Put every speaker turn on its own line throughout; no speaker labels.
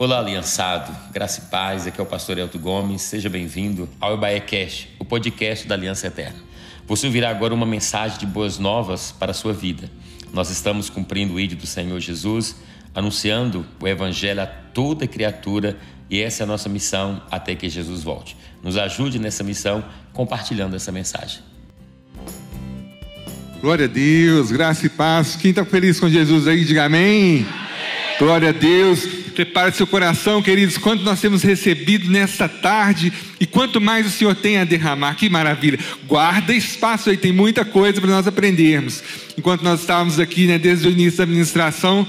Olá, aliançado, graça e paz, aqui é o pastor Elton Gomes, seja bem-vindo ao Ebaé Cast, o podcast da Aliança Eterna. Você ouvirá agora uma mensagem de boas novas para a sua vida. Nós estamos cumprindo o ídolo do Senhor Jesus, anunciando o Evangelho a toda criatura e essa é a nossa missão até que Jesus volte. Nos ajude nessa missão compartilhando essa mensagem.
Glória a Deus, graça e paz. Quem está feliz com Jesus aí, diga amém. amém. Glória a Deus. Prepare seu coração, queridos, quanto nós temos recebido nesta tarde e quanto mais o Senhor tem a derramar. Que maravilha. Guarda espaço aí, tem muita coisa para nós aprendermos. Enquanto nós estávamos aqui, né, desde o início da administração,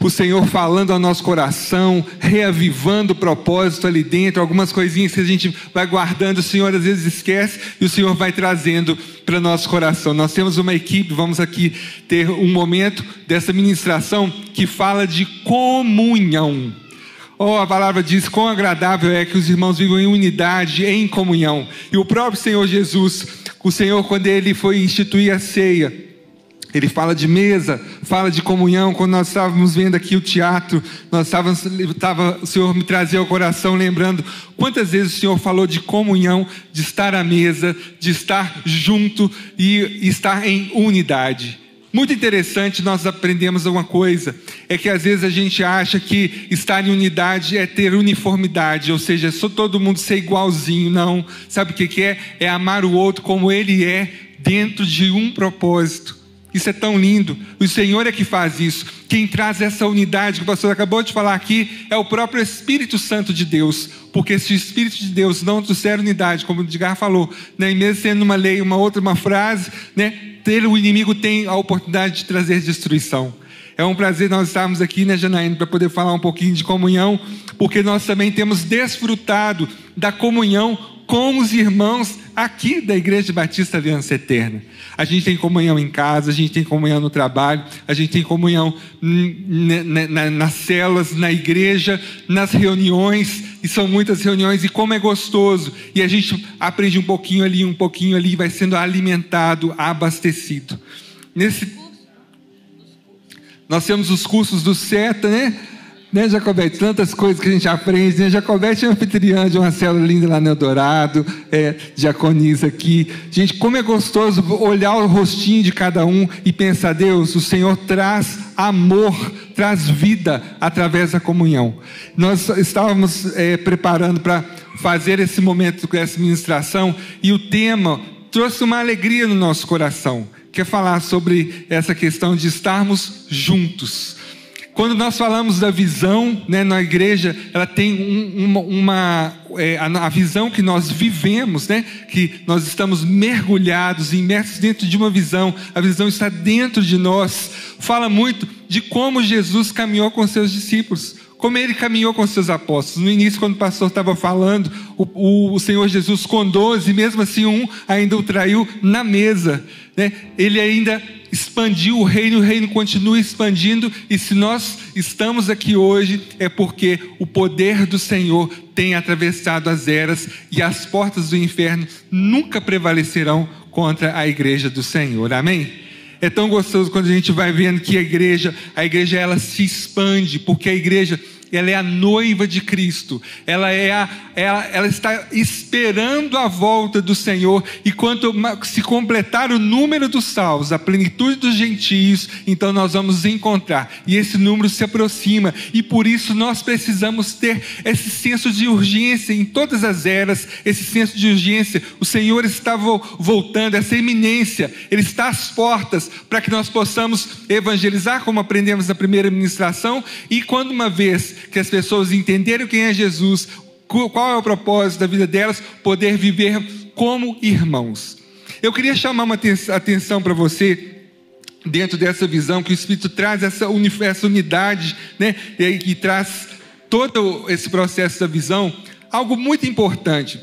o Senhor falando ao nosso coração, reavivando o propósito ali dentro, algumas coisinhas que a gente vai guardando, o Senhor às vezes esquece e o Senhor vai trazendo para nosso coração. Nós temos uma equipe, vamos aqui ter um momento dessa ministração que fala de comunhão. Oh, a palavra diz: quão agradável é que os irmãos vivam em unidade, em comunhão. E o próprio Senhor Jesus, o Senhor, quando ele foi instituir a ceia, ele fala de mesa, fala de comunhão. Quando nós estávamos vendo aqui o teatro, nós estávamos, estava, o Senhor me trazia ao coração, lembrando quantas vezes o Senhor falou de comunhão, de estar à mesa, de estar junto e estar em unidade. Muito interessante, nós aprendemos uma coisa: é que às vezes a gente acha que estar em unidade é ter uniformidade, ou seja, só todo mundo ser igualzinho. Não. Sabe o que é? É amar o outro como ele é, dentro de um propósito. Isso é tão lindo. O Senhor é que faz isso. Quem traz essa unidade que o pastor acabou de falar aqui é o próprio Espírito Santo de Deus. Porque se o Espírito de Deus não trouxer unidade, como o Edgar falou, né, mesmo sendo uma lei, uma outra, uma frase, né, ter o inimigo tem a oportunidade de trazer destruição. É um prazer nós estarmos aqui, né, Janaína, para poder falar um pouquinho de comunhão, porque nós também temos desfrutado da comunhão com os irmãos aqui da Igreja Batista Aliança Eterna. A gente tem comunhão em casa, a gente tem comunhão no trabalho, a gente tem comunhão nas celas, na igreja, nas reuniões, e são muitas reuniões, e como é gostoso. E a gente aprende um pouquinho ali, um pouquinho ali, vai sendo alimentado, abastecido. Nesse... Nós temos os cursos do SETA, né? Né, Jacobete? Tantas coisas que a gente aprende. Né? Jacobete é anfitriã de uma célula linda lá no Eldorado, é, diaconisa aqui. Gente, como é gostoso olhar o rostinho de cada um e pensar, Deus, o Senhor traz amor, traz vida através da comunhão. Nós estávamos é, preparando para fazer esse momento com essa ministração e o tema trouxe uma alegria no nosso coração. Quer falar sobre essa questão de estarmos juntos. Quando nós falamos da visão né, na igreja, ela tem um, uma, uma é, a, visão que nós vivemos, né, que nós estamos mergulhados, imersos dentro de uma visão, a visão está dentro de nós. Fala muito de como Jesus caminhou com seus discípulos como ele caminhou com seus apóstolos. No início, quando o pastor estava falando, o, o, Senhor Jesus com doze, mesmo assim um ainda o traiu na mesa. Né? Ele ainda expandiu o reino, o reino continua expandindo, e se nós estamos aqui hoje, é porque o poder do Senhor tem atravessado as eras e as portas do inferno nunca prevalecerão contra a igreja do Senhor. Amém? É tão gostoso quando a gente vai vendo que a igreja, a igreja ela se expande, porque a igreja ela é a noiva de Cristo, ela, é a, ela, ela está esperando a volta do Senhor, e quando se completar o número dos salvos, a plenitude dos gentios, então nós vamos encontrar, e esse número se aproxima, e por isso nós precisamos ter esse senso de urgência em todas as eras, esse senso de urgência. O Senhor está voltando, essa eminência, Ele está às portas para que nós possamos evangelizar, como aprendemos na primeira ministração, e quando uma vez que as pessoas entenderem quem é Jesus, qual é o propósito da vida delas, poder viver como irmãos. Eu queria chamar uma atenção para você dentro dessa visão que o Espírito traz essa, unidade, né, que traz todo esse processo da visão, algo muito importante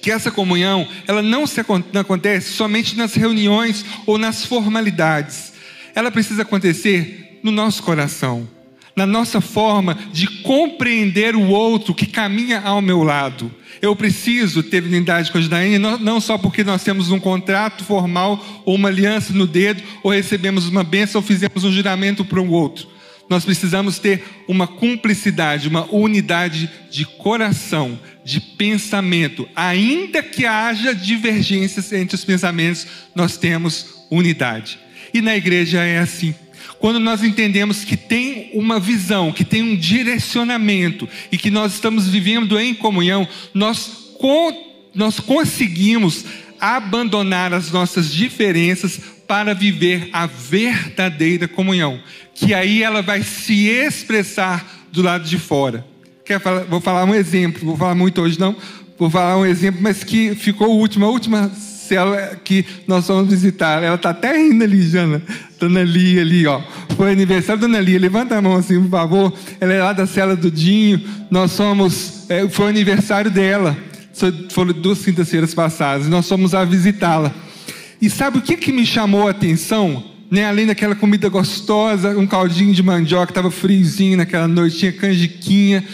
que essa comunhão ela não, se, não acontece somente nas reuniões ou nas formalidades. Ela precisa acontecer no nosso coração na nossa forma de compreender o outro que caminha ao meu lado. Eu preciso ter unidade com a Janaína, não só porque nós temos um contrato formal ou uma aliança no dedo, ou recebemos uma bênção ou fizemos um juramento para um outro. nós precisamos ter uma cumplicidade, uma unidade de coração, de pensamento. Ainda que haja divergências entre os pensamentos, nós temos unidade. E na igreja é assim. Quando nós entendemos que tem uma visão, que tem um direcionamento e que nós estamos vivendo em comunhão, nós, nós conseguimos abandonar as nossas diferenças para viver a verdadeira comunhão, que aí ela vai se expressar do lado de fora. Falar, vou falar um exemplo, vou falar muito hoje não, vou falar um exemplo, mas que ficou o último, a última célula que nós vamos visitar. Ela está até rindo ali, Jana. Dona Lia ali, ó. Foi aniversário da Dona Lia. Levanta a mão assim, por favor. Ela é lá da cela do Dinho. Nós somos. É, foi aniversário dela. Foram duas quintas-feiras passadas. Nós fomos a visitá-la. E sabe o que, que me chamou a atenção? Né, além daquela comida gostosa, um caldinho de mandioca, estava friozinho naquela noite, tinha canjiquinha.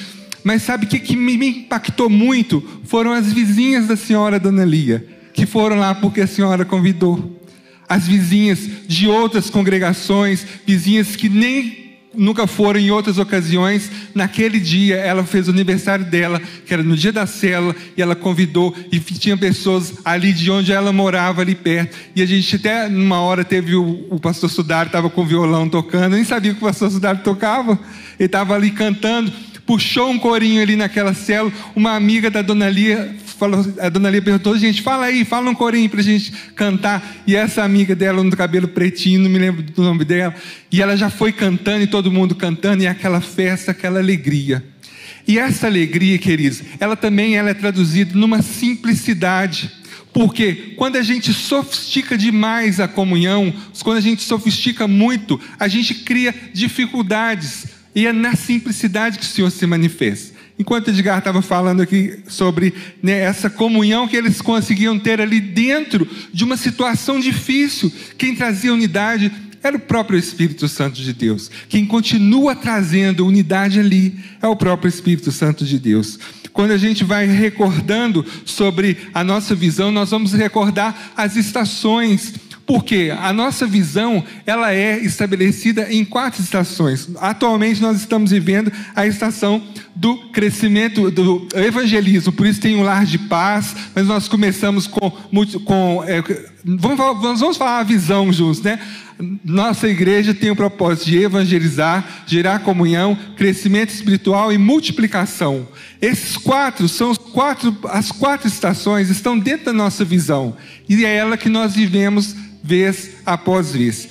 Mas sabe o que, que me impactou muito? Foram as vizinhas da senhora Dona Lia, que foram lá porque a senhora convidou. As vizinhas de outras congregações, vizinhas que nem nunca foram em outras ocasiões. Naquele dia, ela fez o aniversário dela, que era no dia da cela, e ela convidou, e tinha pessoas ali de onde ela morava, ali perto. E a gente até, numa hora, teve o, o pastor Sudário, estava com o violão tocando, nem sabia que o pastor Sudário tocava, ele estava ali cantando, puxou um corinho ali naquela cela, uma amiga da dona Lia falou, a dona Lia perguntou, gente, fala aí, fala um corinho para a gente cantar. E essa amiga dela, no cabelo pretinho, não me lembro do nome dela, e ela já foi cantando, e todo mundo cantando, e aquela festa, aquela alegria. E essa alegria, queridos, ela também ela é traduzida numa simplicidade. Porque quando a gente sofistica demais a comunhão, quando a gente sofistica muito, a gente cria dificuldades. E é na simplicidade que o Senhor se manifesta. Enquanto Edgar estava falando aqui sobre né, essa comunhão que eles conseguiam ter ali dentro de uma situação difícil, quem trazia unidade era o próprio Espírito Santo de Deus. Quem continua trazendo unidade ali é o próprio Espírito Santo de Deus. Quando a gente vai recordando sobre a nossa visão, nós vamos recordar as estações porque a nossa visão, ela é estabelecida em quatro estações. Atualmente nós estamos vivendo a estação do crescimento do evangelismo, por isso tem um lar de paz, mas nós começamos com, com é, vamos, vamos falar a visão juntos, né? Nossa igreja tem o propósito de evangelizar, gerar comunhão, crescimento espiritual e multiplicação. Esses quatro são os quatro, as quatro estações estão dentro da nossa visão e é ela que nós vivemos vez após vez.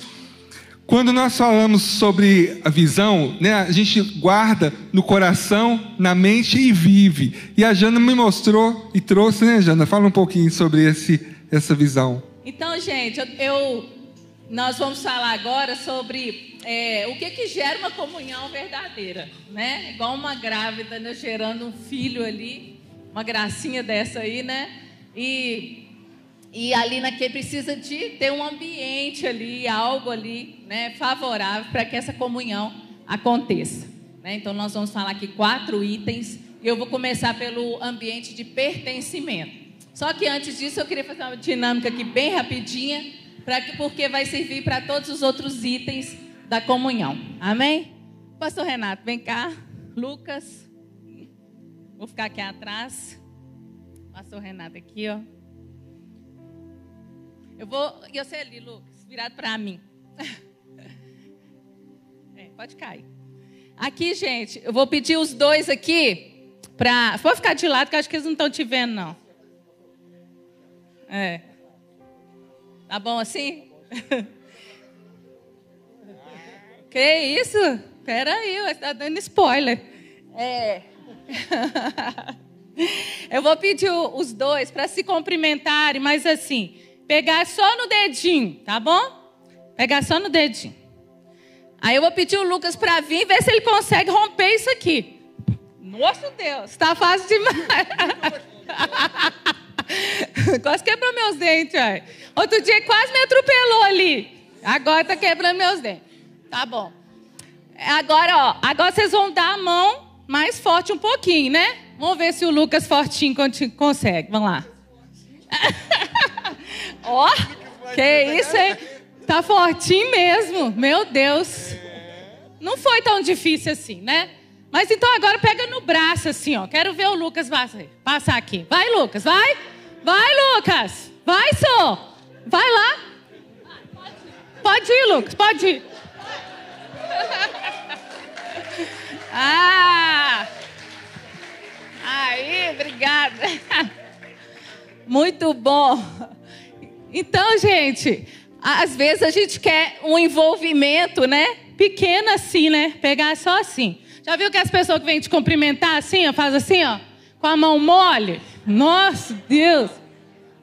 Quando nós falamos sobre a visão, né, a gente guarda no coração, na mente e vive. E a Jana me mostrou e trouxe, né, Jana? Fala um pouquinho sobre esse, essa visão.
Então, gente, eu, nós vamos falar agora sobre é, o que, que gera uma comunhão verdadeira, né? Igual uma grávida né, gerando um filho ali, uma gracinha dessa aí, né? E e ali naquele precisa de ter um ambiente ali, algo ali, né, favorável para que essa comunhão aconteça. Né? Então nós vamos falar aqui quatro itens. E eu vou começar pelo ambiente de pertencimento. Só que antes disso eu queria fazer uma dinâmica aqui bem rapidinha, para que porque vai servir para todos os outros itens da comunhão. Amém? Pastor Renato, vem cá. Lucas, vou ficar aqui atrás. Pastor Renato aqui, ó. Eu vou. E você ali, Lucas, virado para mim. É, pode cair. Aqui, gente, eu vou pedir os dois aqui para. Vou ficar de lado, que eu acho que eles não estão te vendo, não. É. Tá bom assim? que isso? Pera aí, você está dando spoiler. É. eu vou pedir os dois para se cumprimentarem, mas assim, pegar só no dedinho, tá bom? Pegar só no dedinho. Aí eu vou pedir o Lucas para vir ver se ele consegue romper isso aqui. Nossa Deus, tá fácil demais. quase quebrou meus dentes, aí. Outro dia quase me atropelou ali. Agora tá quebrando meus dentes. Tá bom. Agora, ó, agora vocês vão dar a mão mais forte um pouquinho, né? Vamos ver se o Lucas fortinho consegue. Vamos lá. Ó, oh, que isso, hein? Tá fortinho mesmo. Meu Deus. não foi tão difícil assim, né? Mas então agora pega no braço assim, ó. Quero ver o Lucas passar aqui. Vai, Lucas, vai. Vai, Lucas. Vai, só. Vai lá. Pode ir, Lucas, pode ir. Ah! Aí, obrigada. Muito bom. Então, gente, às vezes a gente quer um envolvimento, né? Pequeno assim, né? Pegar só assim. Já viu que as pessoas que vêm te cumprimentar assim, ó, faz assim, ó, com a mão mole? Nossa, Deus.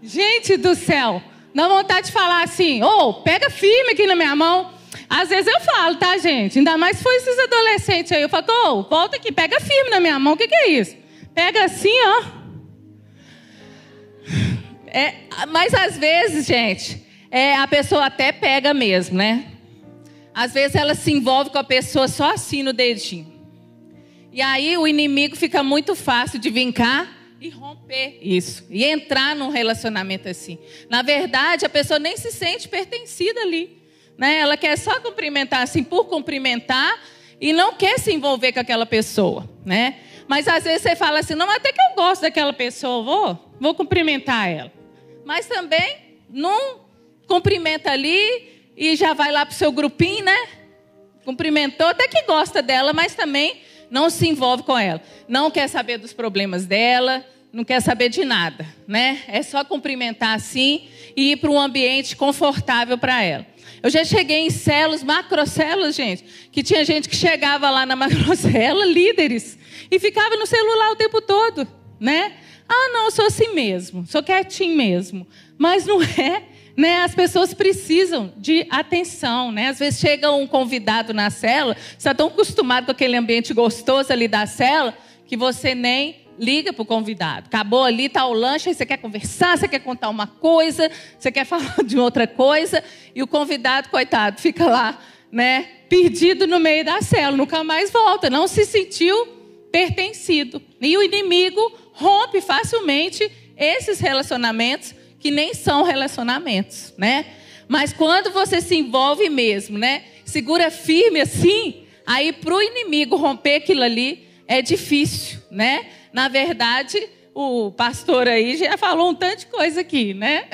Gente do céu. Dá vontade de falar assim, ô, oh, pega firme aqui na minha mão. Às vezes eu falo, tá, gente? Ainda mais se for esses adolescentes aí. Eu falo, ô, oh, volta aqui, pega firme na minha mão. O que, que é isso? Pega assim, ó. É, mas às vezes, gente, é, a pessoa até pega mesmo, né? Às vezes ela se envolve com a pessoa só assim no dedinho. E aí o inimigo fica muito fácil de vir cá e romper isso. E entrar num relacionamento assim. Na verdade, a pessoa nem se sente pertencida ali. Né? Ela quer só cumprimentar assim por cumprimentar e não quer se envolver com aquela pessoa, né? Mas às vezes você fala assim, não, até que eu gosto daquela pessoa, vou, vou cumprimentar ela. Mas também não cumprimenta ali e já vai lá para o seu grupinho, né? Cumprimentou, até que gosta dela, mas também não se envolve com ela. Não quer saber dos problemas dela, não quer saber de nada, né? É só cumprimentar assim e ir para um ambiente confortável para ela. Eu já cheguei em células, macrocélulas, gente, que tinha gente que chegava lá na macrocélula, líderes, e ficava no celular o tempo todo, né? Ah, não, sou assim mesmo, sou quietinho mesmo. Mas não é, né? As pessoas precisam de atenção, né? Às vezes chega um convidado na célula, você está tão acostumado com aquele ambiente gostoso ali da célula, que você nem liga para o convidado. Acabou ali, está o lanche, aí você quer conversar, você quer contar uma coisa, você quer falar de outra coisa, e o convidado, coitado, fica lá, né, perdido no meio da cela, nunca mais volta, não se sentiu pertencido. E o inimigo rompe facilmente esses relacionamentos que nem são relacionamentos, né? Mas quando você se envolve mesmo, né? Segura firme assim, aí para o inimigo romper aquilo ali é difícil, né? Na verdade, o pastor aí já falou um tanto de coisa aqui, né?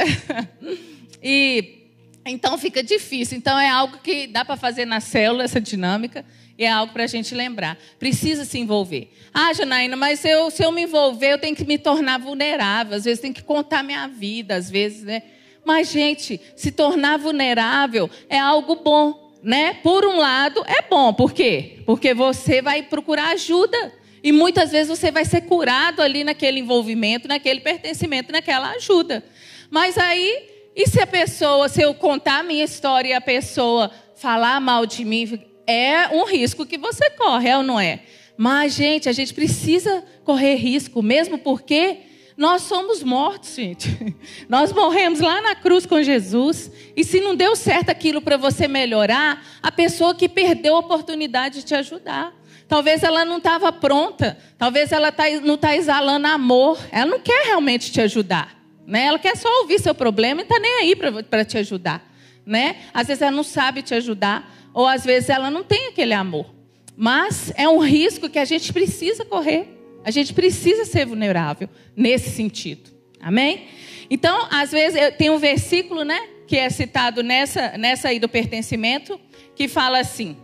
e então fica difícil. Então é algo que dá para fazer na célula essa dinâmica é algo para a gente lembrar. Precisa se envolver. Ah, Janaína, mas eu, se eu me envolver, eu tenho que me tornar vulnerável. Às vezes tenho que contar minha vida, às vezes, né? Mas, gente, se tornar vulnerável é algo bom, né? Por um lado, é bom. Por quê? Porque você vai procurar ajuda. E muitas vezes você vai ser curado ali naquele envolvimento, naquele pertencimento, naquela ajuda. Mas aí, e se a pessoa, se eu contar a minha história e a pessoa falar mal de mim, é um risco que você corre, é ou não é? Mas, gente, a gente precisa correr risco, mesmo porque nós somos mortos, gente. Nós morremos lá na cruz com Jesus. E se não deu certo aquilo para você melhorar, a pessoa que perdeu a oportunidade de te ajudar. Talvez ela não estava pronta. Talvez ela tá, não está exalando amor. Ela não quer realmente te ajudar. Né? Ela quer só ouvir seu problema e está nem aí para te ajudar. Né? Às vezes ela não sabe te ajudar. Ou às vezes ela não tem aquele amor. Mas é um risco que a gente precisa correr. A gente precisa ser vulnerável nesse sentido. Amém? Então, às vezes, tem um versículo, né? Que é citado nessa, nessa aí do pertencimento, que fala assim.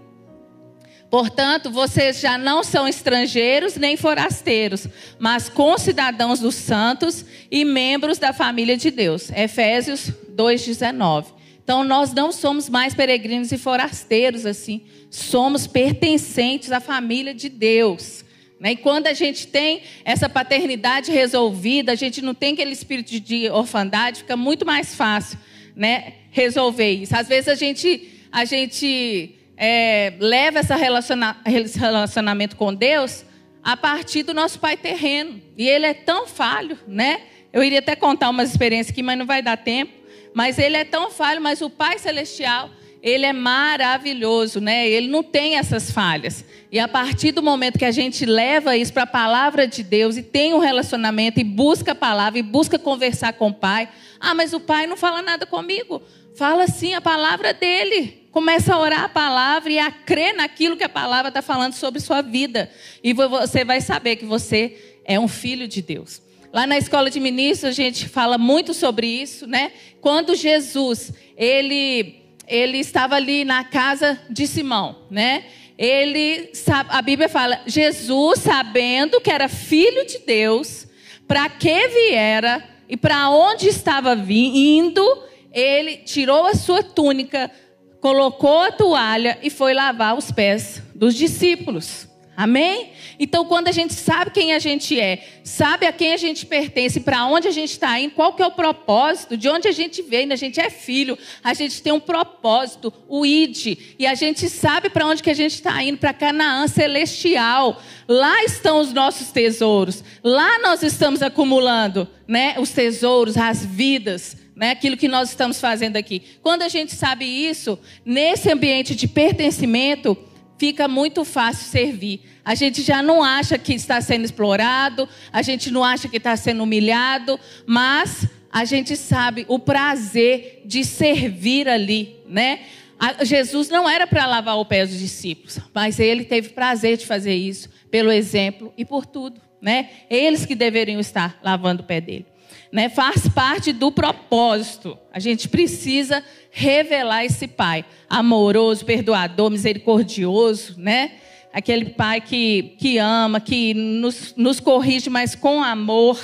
Portanto, vocês já não são estrangeiros nem forasteiros, mas concidadãos dos santos e membros da família de Deus. Efésios 2:19. Então nós não somos mais peregrinos e forasteiros assim, somos pertencentes à família de Deus. Né? E quando a gente tem essa paternidade resolvida, a gente não tem aquele espírito de orfandade, fica muito mais fácil, né, resolver isso. Às vezes a gente a gente é, leva essa relaciona, esse relacionamento com Deus a partir do nosso pai terreno. E ele é tão falho, né? Eu iria até contar umas experiências aqui, mas não vai dar tempo. Mas ele é tão falho, mas o Pai Celestial, ele é maravilhoso, né? Ele não tem essas falhas. E a partir do momento que a gente leva isso para a palavra de Deus e tem um relacionamento e busca a palavra e busca conversar com o Pai. Ah, mas o Pai não fala nada comigo. Fala sim a palavra dele. Começa a orar a palavra e a crer naquilo que a palavra está falando sobre sua vida. E você vai saber que você é um filho de Deus. Lá na escola de ministros a gente fala muito sobre isso, né? Quando Jesus, ele ele estava ali na casa de Simão, né? Ele a Bíblia fala, Jesus sabendo que era filho de Deus, para que viera e para onde estava indo, ele tirou a sua túnica, colocou a toalha e foi lavar os pés dos discípulos. Amém? Então, quando a gente sabe quem a gente é, sabe a quem a gente pertence, para onde a gente está indo, qual que é o propósito, de onde a gente vem, a gente é filho, a gente tem um propósito, o ID, e a gente sabe para onde que a gente está indo, para Canaã celestial. Lá estão os nossos tesouros. Lá nós estamos acumulando, né, os tesouros, as vidas né, aquilo que nós estamos fazendo aqui. Quando a gente sabe isso, nesse ambiente de pertencimento, fica muito fácil servir. A gente já não acha que está sendo explorado, a gente não acha que está sendo humilhado, mas a gente sabe o prazer de servir ali, né? Jesus não era para lavar o pé dos discípulos, mas ele teve prazer de fazer isso pelo exemplo e por tudo, né? Eles que deveriam estar lavando o pé dele né, faz parte do propósito. A gente precisa revelar esse pai amoroso, perdoador, misericordioso, né? Aquele pai que, que ama, que nos, nos corrige, mas com amor.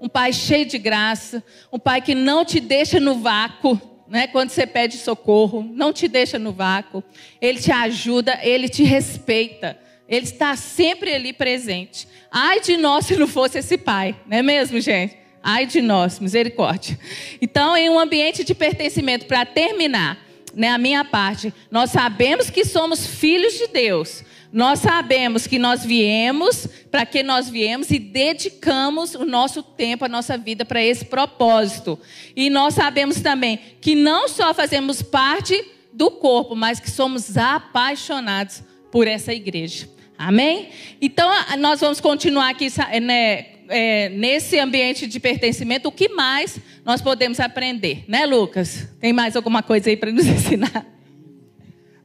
Um pai cheio de graça. Um pai que não te deixa no vácuo. Né? Quando você pede socorro, não te deixa no vácuo. Ele te ajuda, ele te respeita. Ele está sempre ali presente. Ai de nós se não fosse esse pai, não é mesmo, gente? Ai de nós, misericórdia. Então, em um ambiente de pertencimento, para terminar, né, a minha parte, nós sabemos que somos filhos de Deus. Nós sabemos que nós viemos, para que nós viemos e dedicamos o nosso tempo, a nossa vida para esse propósito. E nós sabemos também que não só fazemos parte do corpo, mas que somos apaixonados por essa igreja. Amém? Então, nós vamos continuar aqui né, é, nesse ambiente de pertencimento, o que mais nós podemos aprender, né, Lucas? Tem mais alguma coisa aí para nos ensinar?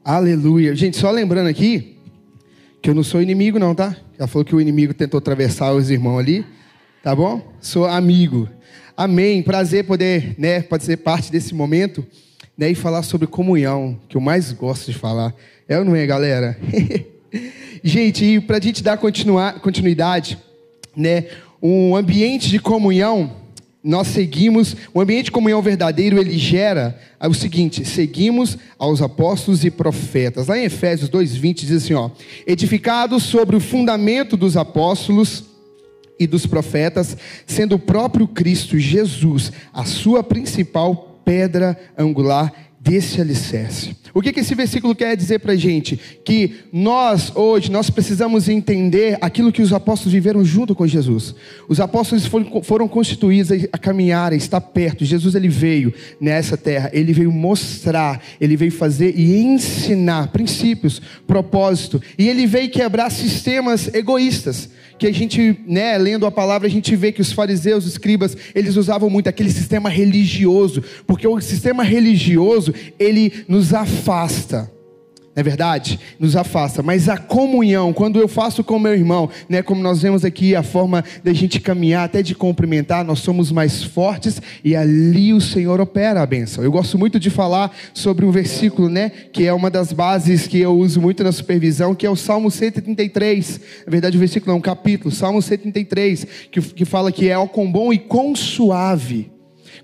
Aleluia. Gente, só lembrando aqui que eu não sou inimigo, não, tá? Já falou que o inimigo tentou atravessar os irmãos ali, tá bom? Sou amigo. Amém. Prazer poder, né, pode ser parte desse momento, né, e falar sobre comunhão, que eu mais gosto de falar. É ou não é, galera? gente, e para a gente dar continuidade, né, um ambiente de comunhão, nós seguimos, o ambiente de comunhão verdadeiro, ele gera o seguinte: seguimos aos apóstolos e profetas. Lá em Efésios 2:20 diz assim, ó: edificados sobre o fundamento dos apóstolos e dos profetas, sendo o próprio Cristo Jesus a sua principal pedra angular desse alicerce. O que, que esse versículo quer dizer para a gente? Que nós, hoje, nós precisamos entender aquilo que os apóstolos viveram junto com Jesus. Os apóstolos foram, foram constituídos a caminhar, a estar perto. Jesus, ele veio nessa terra, ele veio mostrar, ele veio fazer e ensinar princípios, propósito. E ele veio quebrar sistemas egoístas que a gente, né, lendo a palavra, a gente vê que os fariseus, os escribas, eles usavam muito aquele sistema religioso, porque o sistema religioso, ele nos afasta é verdade? Nos afasta. Mas a comunhão, quando eu faço com meu irmão, né, como nós vemos aqui, a forma da gente caminhar, até de cumprimentar, nós somos mais fortes e ali o Senhor opera a bênção. Eu gosto muito de falar sobre um versículo, né, que é uma das bases que eu uso muito na supervisão, que é o Salmo 133. Na verdade, o versículo é um capítulo, Salmo 133, que, que fala que é o com bom e com suave.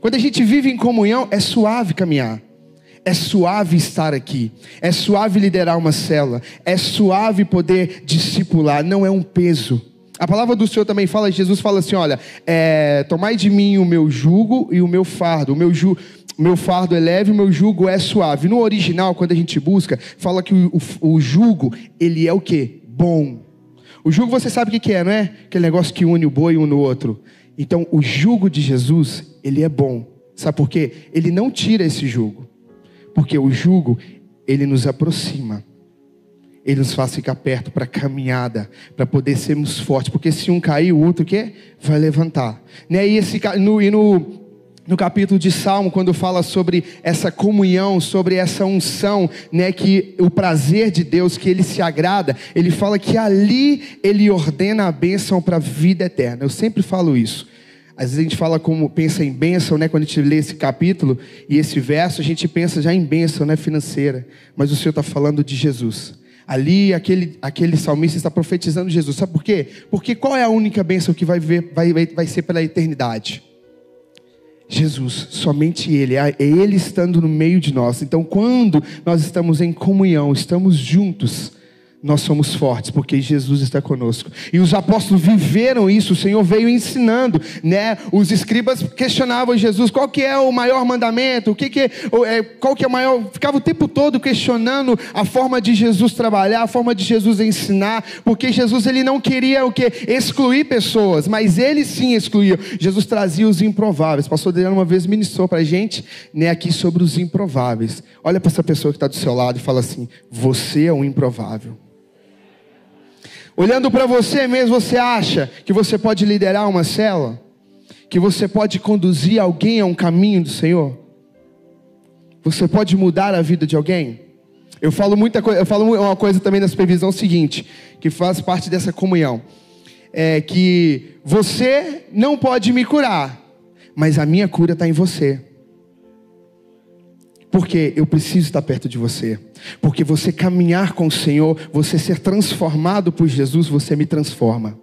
Quando a gente vive em comunhão, é suave caminhar. É suave estar aqui, é suave liderar uma cela, é suave poder discipular, não é um peso. A palavra do Senhor também fala, Jesus fala assim: olha, é, tomai de mim o meu jugo e o meu fardo, o meu jugo meu fardo é leve, o meu jugo é suave. No original, quando a gente busca, fala que o, o, o jugo, ele é o que? Bom. O jugo você sabe o que é, não é? Aquele negócio que une o boi um no outro. Então, o jugo de Jesus, ele é bom. Sabe por quê? Ele não tira esse jugo. Porque o jugo, ele nos aproxima. Ele nos faz ficar perto para a caminhada, para poder sermos fortes. Porque se um cair, o outro quer vai levantar. Né? E, esse, no, e no, no capítulo de Salmo, quando fala sobre essa comunhão, sobre essa unção, né, que o prazer de Deus, que ele se agrada, ele fala que ali ele ordena a bênção para a vida eterna. Eu sempre falo isso. Às vezes a gente fala como pensa em bênção, né? Quando a gente lê esse capítulo e esse verso, a gente pensa já em bênção, né? Financeira. Mas o Senhor está falando de Jesus. Ali, aquele, aquele salmista está profetizando Jesus. Sabe por quê? Porque qual é a única bênção que vai, ver, vai, vai, vai ser pela eternidade? Jesus, somente Ele, é Ele estando no meio de nós. Então, quando nós estamos em comunhão, estamos juntos, nós somos fortes, porque Jesus está conosco. E os apóstolos viveram isso, o Senhor veio ensinando, né? Os escribas questionavam Jesus, qual que é o maior mandamento? O que que é, qual que é o maior? Ficava o tempo todo questionando a forma de Jesus trabalhar, a forma de Jesus ensinar, porque Jesus ele não queria o que excluir pessoas, mas ele sim excluía. Jesus trazia os improváveis. Pastor Adriano uma vez ministrou para a gente, né, aqui sobre os improváveis. Olha para essa pessoa que está do seu lado e fala assim: você é um improvável. Olhando para você mesmo, você acha que você pode liderar uma cela? Que você pode conduzir alguém a um caminho do Senhor? Você pode mudar a vida de alguém? Eu falo muita coisa, eu falo uma coisa também na supervisão seguinte, que faz parte dessa comunhão. É que você não pode me curar, mas a minha cura está em você. Porque eu preciso estar perto de você. Porque você caminhar com o Senhor, você ser transformado por Jesus, você me transforma.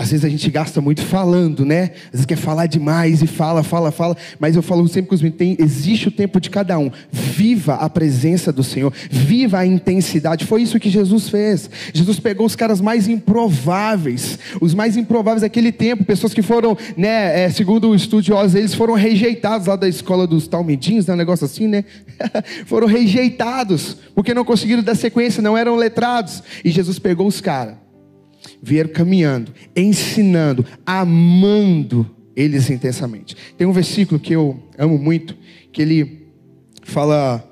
Às vezes a gente gasta muito falando, né? Às vezes quer falar demais e fala, fala, fala. Mas eu falo sempre com os meninos: existe o tempo de cada um. Viva a presença do Senhor, viva a intensidade. Foi isso que Jesus fez. Jesus pegou os caras mais improváveis, os mais improváveis daquele tempo, pessoas que foram, né? É, segundo estudiosos, eles foram rejeitados lá da escola dos talmidinhos, né? um negócio assim, né? foram rejeitados porque não conseguiram dar sequência, não eram letrados. E Jesus pegou os caras vieram caminhando, ensinando, amando eles intensamente. Tem um versículo que eu amo muito, que ele fala,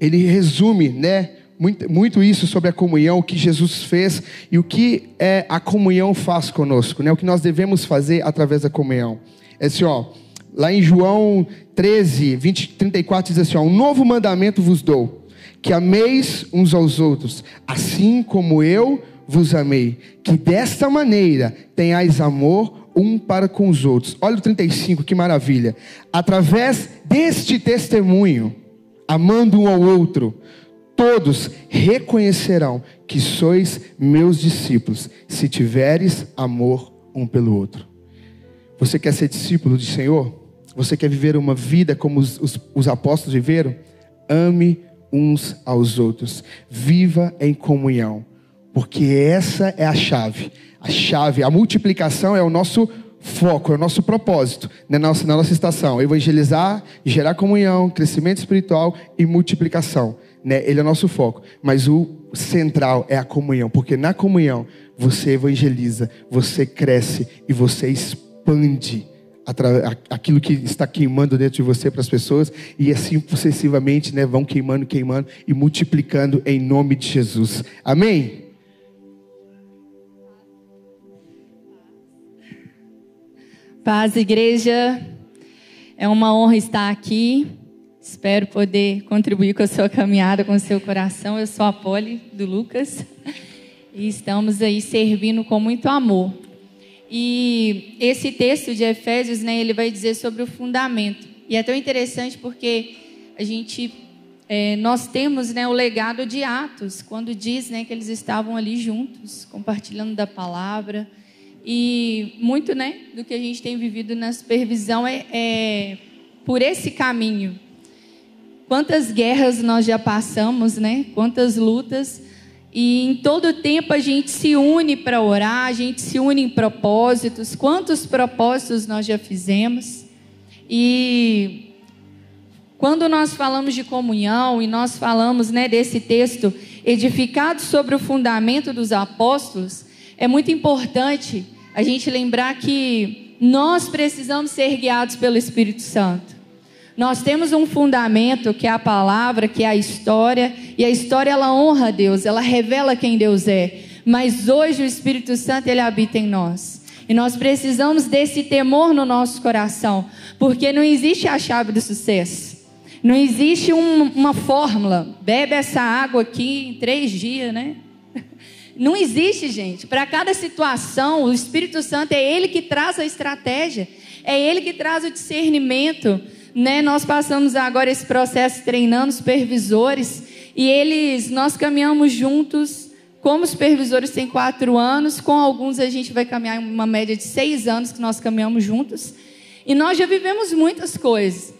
ele resume, né, muito, muito isso sobre a comunhão, o que Jesus fez e o que é a comunhão faz conosco, né, o que nós devemos fazer através da comunhão. É assim, ó, lá em João 13, 20, 34 diz assim, ó, um novo mandamento vos dou, que ameis uns aos outros, assim como eu vos amei, que desta maneira tenhais amor um para com os outros. Olha o 35, que maravilha. Através deste testemunho, amando um ao outro, todos reconhecerão que sois meus discípulos, se tiveres amor um pelo outro. Você quer ser discípulo do Senhor? Você quer viver uma vida como os, os, os apóstolos viveram? Ame uns aos outros. Viva em comunhão. Porque essa é a chave. A chave, a multiplicação é o nosso foco, é o nosso propósito na nossa, na nossa estação. Evangelizar, gerar comunhão, crescimento espiritual e multiplicação. Né? Ele é o nosso foco. Mas o central é a comunhão. Porque na comunhão você evangeliza, você cresce e você expande aquilo que está queimando dentro de você para as pessoas e assim sucessivamente né, vão queimando, queimando e multiplicando em nome de Jesus. Amém?
Paz, igreja. É uma honra estar aqui. Espero poder contribuir com a sua caminhada, com o seu coração. Eu sou a Poli do Lucas e estamos aí servindo com muito amor. E esse texto de Efésios, né, ele vai dizer sobre o fundamento. E é tão interessante porque a gente, é, nós temos, né, o legado de Atos, quando diz, né, que eles estavam ali juntos, compartilhando da palavra e muito né, do que a gente tem vivido na supervisão é, é por esse caminho. Quantas guerras nós já passamos, né? Quantas lutas. E em todo tempo a gente se une para orar, a gente se une em propósitos. Quantos propósitos nós já fizemos? E quando nós falamos de comunhão e nós falamos né, desse texto edificado sobre o fundamento dos apóstolos, é muito importante a gente lembrar que nós precisamos ser guiados pelo Espírito Santo. Nós temos um fundamento que é a palavra, que é a história, e a história ela honra Deus, ela revela quem Deus é. Mas hoje o Espírito Santo ele habita em nós. E nós precisamos desse temor no nosso coração, porque não existe a chave do sucesso. Não existe um, uma fórmula. Bebe essa água aqui em três dias, né? Não existe, gente. Para cada situação, o Espírito Santo é Ele que traz a estratégia, é Ele que traz o discernimento. Né? Nós passamos agora esse processo treinando supervisores e eles, nós caminhamos juntos. Como supervisores têm quatro anos, com alguns a gente vai caminhar uma média de seis anos que nós caminhamos juntos. E nós já vivemos muitas coisas.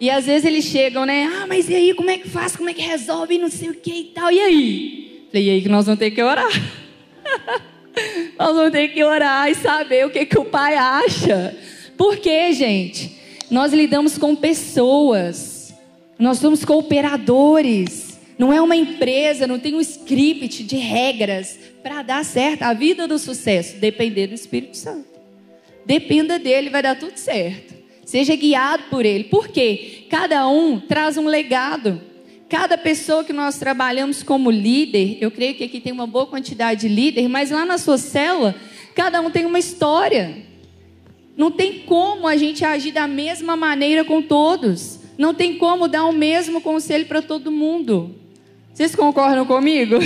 E às vezes eles chegam, né? Ah, mas e aí, como é que faz? Como é que resolve? Não sei o que e tal. E aí? E aí que nós vamos ter que orar. nós vamos ter que orar e saber o que, que o pai acha. Por quê, gente? Nós lidamos com pessoas. Nós somos cooperadores. Não é uma empresa, não tem um script de regras para dar certo. A vida do sucesso depender do Espírito Santo. Dependa dele, vai dar tudo certo. Seja guiado por Ele. Por quê? Cada um traz um legado. Cada pessoa que nós trabalhamos como líder, eu creio que aqui tem uma boa quantidade de líder, mas lá na sua célula, cada um tem uma história. Não tem como a gente agir da mesma maneira com todos. Não tem como dar o mesmo conselho para todo mundo. Vocês concordam comigo?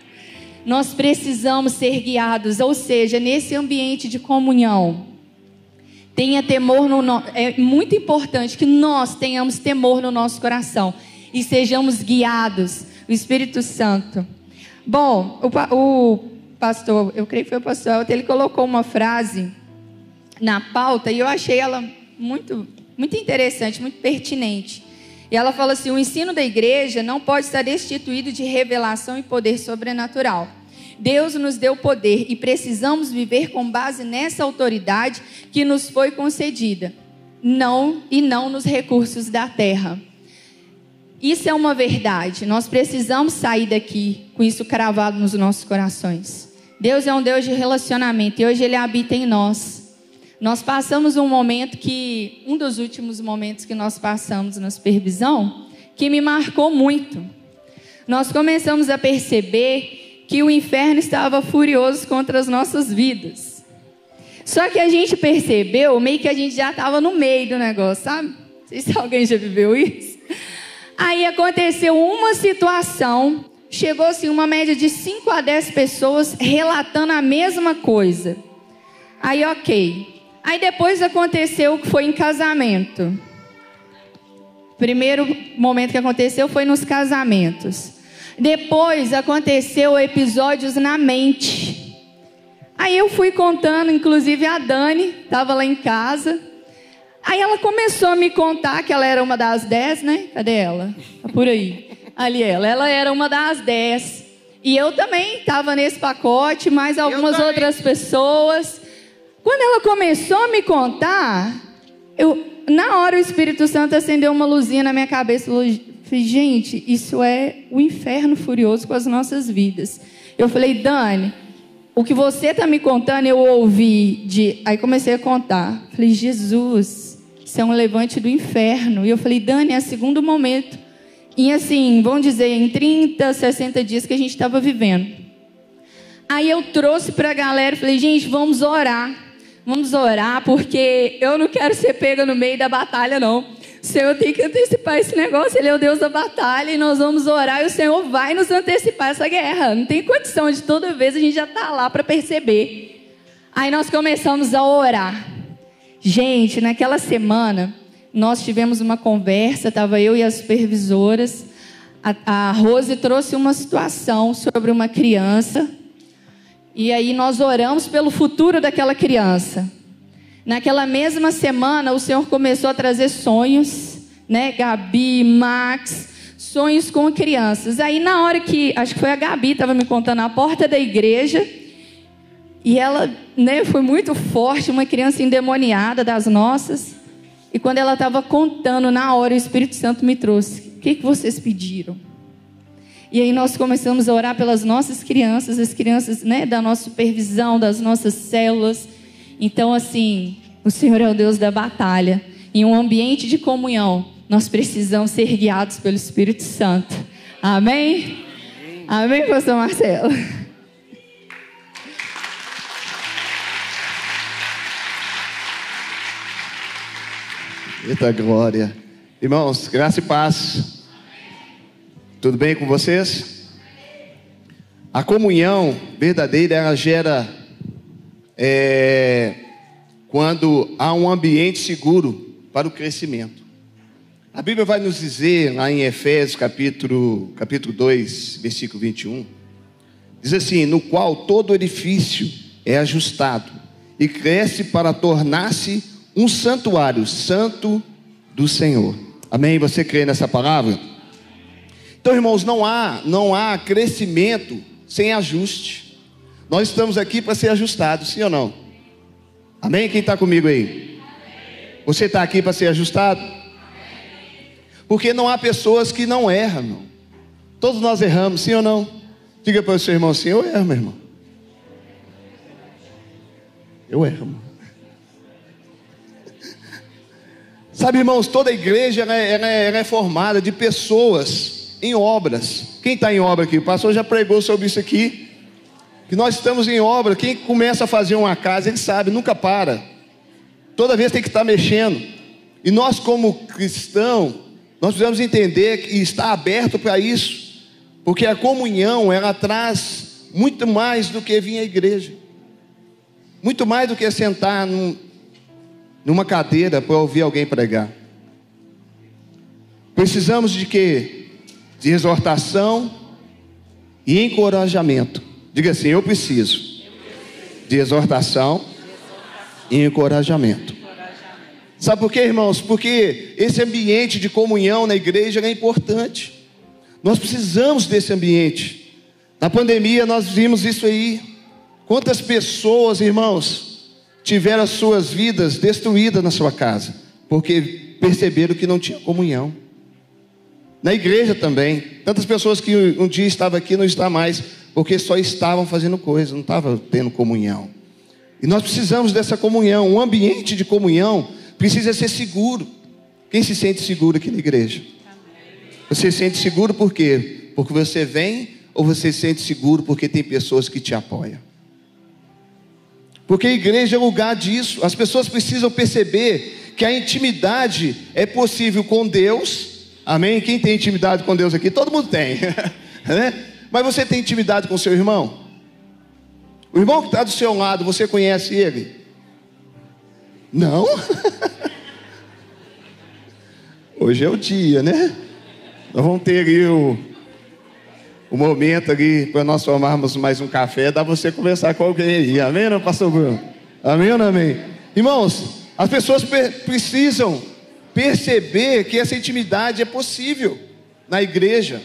Nós precisamos ser guiados, ou seja, nesse ambiente de comunhão. Tenha temor no no... é muito importante que nós tenhamos temor no nosso coração e sejamos guiados o Espírito Santo. Bom, o, o pastor, eu creio que foi o pastor, ele colocou uma frase na pauta e eu achei ela muito muito interessante, muito pertinente. E ela fala assim: o ensino da igreja não pode estar destituído de revelação e poder sobrenatural. Deus nos deu poder e precisamos viver com base nessa autoridade que nos foi concedida, não e não nos recursos da terra. Isso é uma verdade. Nós precisamos sair daqui com isso cravado nos nossos corações. Deus é um Deus de relacionamento e hoje ele habita em nós. Nós passamos um momento que um dos últimos momentos que nós passamos na supervisão que me marcou muito. Nós começamos a perceber que o inferno estava furioso contra as nossas vidas. Só que a gente percebeu, meio que a gente já estava no meio do negócio, sabe? Não sei se alguém já viveu isso. Aí aconteceu uma situação, chegou assim uma média de 5 a 10 pessoas relatando a mesma coisa. Aí, ok. Aí depois aconteceu o que foi em casamento. Primeiro momento que aconteceu foi nos casamentos. Depois aconteceu episódios na mente. Aí eu fui contando, inclusive a Dani estava lá em casa. Aí ela começou a me contar que ela era uma das dez, né? Cadê ela? Tá por aí. Ali ela. Ela era uma das dez. E eu também estava nesse pacote, mais algumas outras pessoas. Quando ela começou a me contar, eu, na hora o Espírito Santo acendeu uma luzinha na minha cabeça Falei, gente, isso é o inferno furioso com as nossas vidas. Eu falei, Dani, o que você está me contando, eu ouvi de. Aí comecei a contar. Falei, Jesus, isso é um levante do inferno. E eu falei, Dani, é o segundo momento. E assim, vamos dizer, em 30, 60 dias que a gente estava vivendo. Aí eu trouxe para a galera, falei, gente, vamos orar. Vamos orar, porque eu não quero ser pega no meio da batalha, não. O Senhor tem que antecipar esse negócio. Ele é o Deus da batalha e nós vamos orar e o Senhor vai nos antecipar essa guerra. Não tem condição de toda vez a gente já tá lá para perceber. Aí nós começamos a orar. Gente, naquela semana nós tivemos uma conversa, estava eu e as supervisoras. A, a Rose trouxe uma situação sobre uma criança. E aí nós oramos pelo futuro daquela criança. Naquela mesma semana, o Senhor começou a trazer sonhos, né? Gabi, Max, sonhos com crianças. Aí, na hora que, acho que foi a Gabi, estava me contando, na porta da igreja, e ela né, foi muito forte, uma criança endemoniada das nossas. E quando ela estava contando, na hora, o Espírito Santo me trouxe: O que, que vocês pediram? E aí nós começamos a orar pelas nossas crianças, as crianças né, da nossa supervisão, das nossas células. Então, assim, o Senhor é o Deus da batalha. Em um ambiente de comunhão, nós precisamos ser guiados pelo Espírito Santo. Amém? Amém, pastor Marcelo?
Eita glória. Irmãos, graça e paz. Tudo bem com vocês? A comunhão verdadeira, ela gera é, quando há um ambiente seguro para o crescimento. A Bíblia vai nos dizer, lá em Efésios capítulo, capítulo 2, versículo 21, diz assim: No qual todo edifício é ajustado e cresce para tornar-se um santuário santo do Senhor. Amém? Você crê nessa palavra? Então, irmãos, não há, não há crescimento sem ajuste. Nós estamos aqui para ser ajustados, sim ou não? Amém? Quem está comigo aí? Você está aqui para ser ajustado? Porque não há pessoas que não erram, irmão. Todos nós erramos, sim ou não? Diga para o seu irmão assim: Eu erro, meu irmão. Eu erro. Sabe, irmãos, toda a igreja ela é, ela, é, ela é, formada de pessoas em obras. Quem está em obra aqui? O pastor já pregou sobre isso aqui. Que nós estamos em obra. Quem começa a fazer uma casa, ele sabe, nunca para. Toda vez tem que estar mexendo. E nós, como cristãos, nós precisamos entender e estar aberto para isso, porque a comunhão ela traz muito mais do que vir à igreja, muito mais do que sentar num, numa cadeira para ouvir alguém pregar. Precisamos de quê? De exortação e encorajamento. Diga assim: eu preciso de exortação e encorajamento. Sabe por quê, irmãos? Porque esse ambiente de comunhão na igreja é importante. Nós precisamos desse ambiente. Na pandemia nós vimos isso aí. Quantas pessoas, irmãos, tiveram as suas vidas destruídas na sua casa, porque perceberam que não tinha comunhão. Na igreja também, tantas pessoas que um dia estavam aqui não estão mais, porque só estavam fazendo coisas, não estavam tendo comunhão. E nós precisamos dessa comunhão, um ambiente de comunhão precisa ser seguro. Quem se sente seguro aqui na igreja? Você se sente seguro por quê? Porque você vem ou você se sente seguro porque tem pessoas que te apoiam? Porque a igreja é lugar disso. As pessoas precisam perceber que a intimidade é possível com Deus. Amém? Quem tem intimidade com Deus aqui? Todo mundo tem. né? Mas você tem intimidade com seu irmão? O irmão que está do seu lado, você conhece ele? Não? Hoje é o dia, né? Nós vamos ter ali o, o momento ali para nós tomarmos mais um café, dá você conversar com alguém aí. Amém, não, pastor Bruno? Amém ou não amém? Irmãos, as pessoas precisam perceber que essa intimidade é possível na igreja.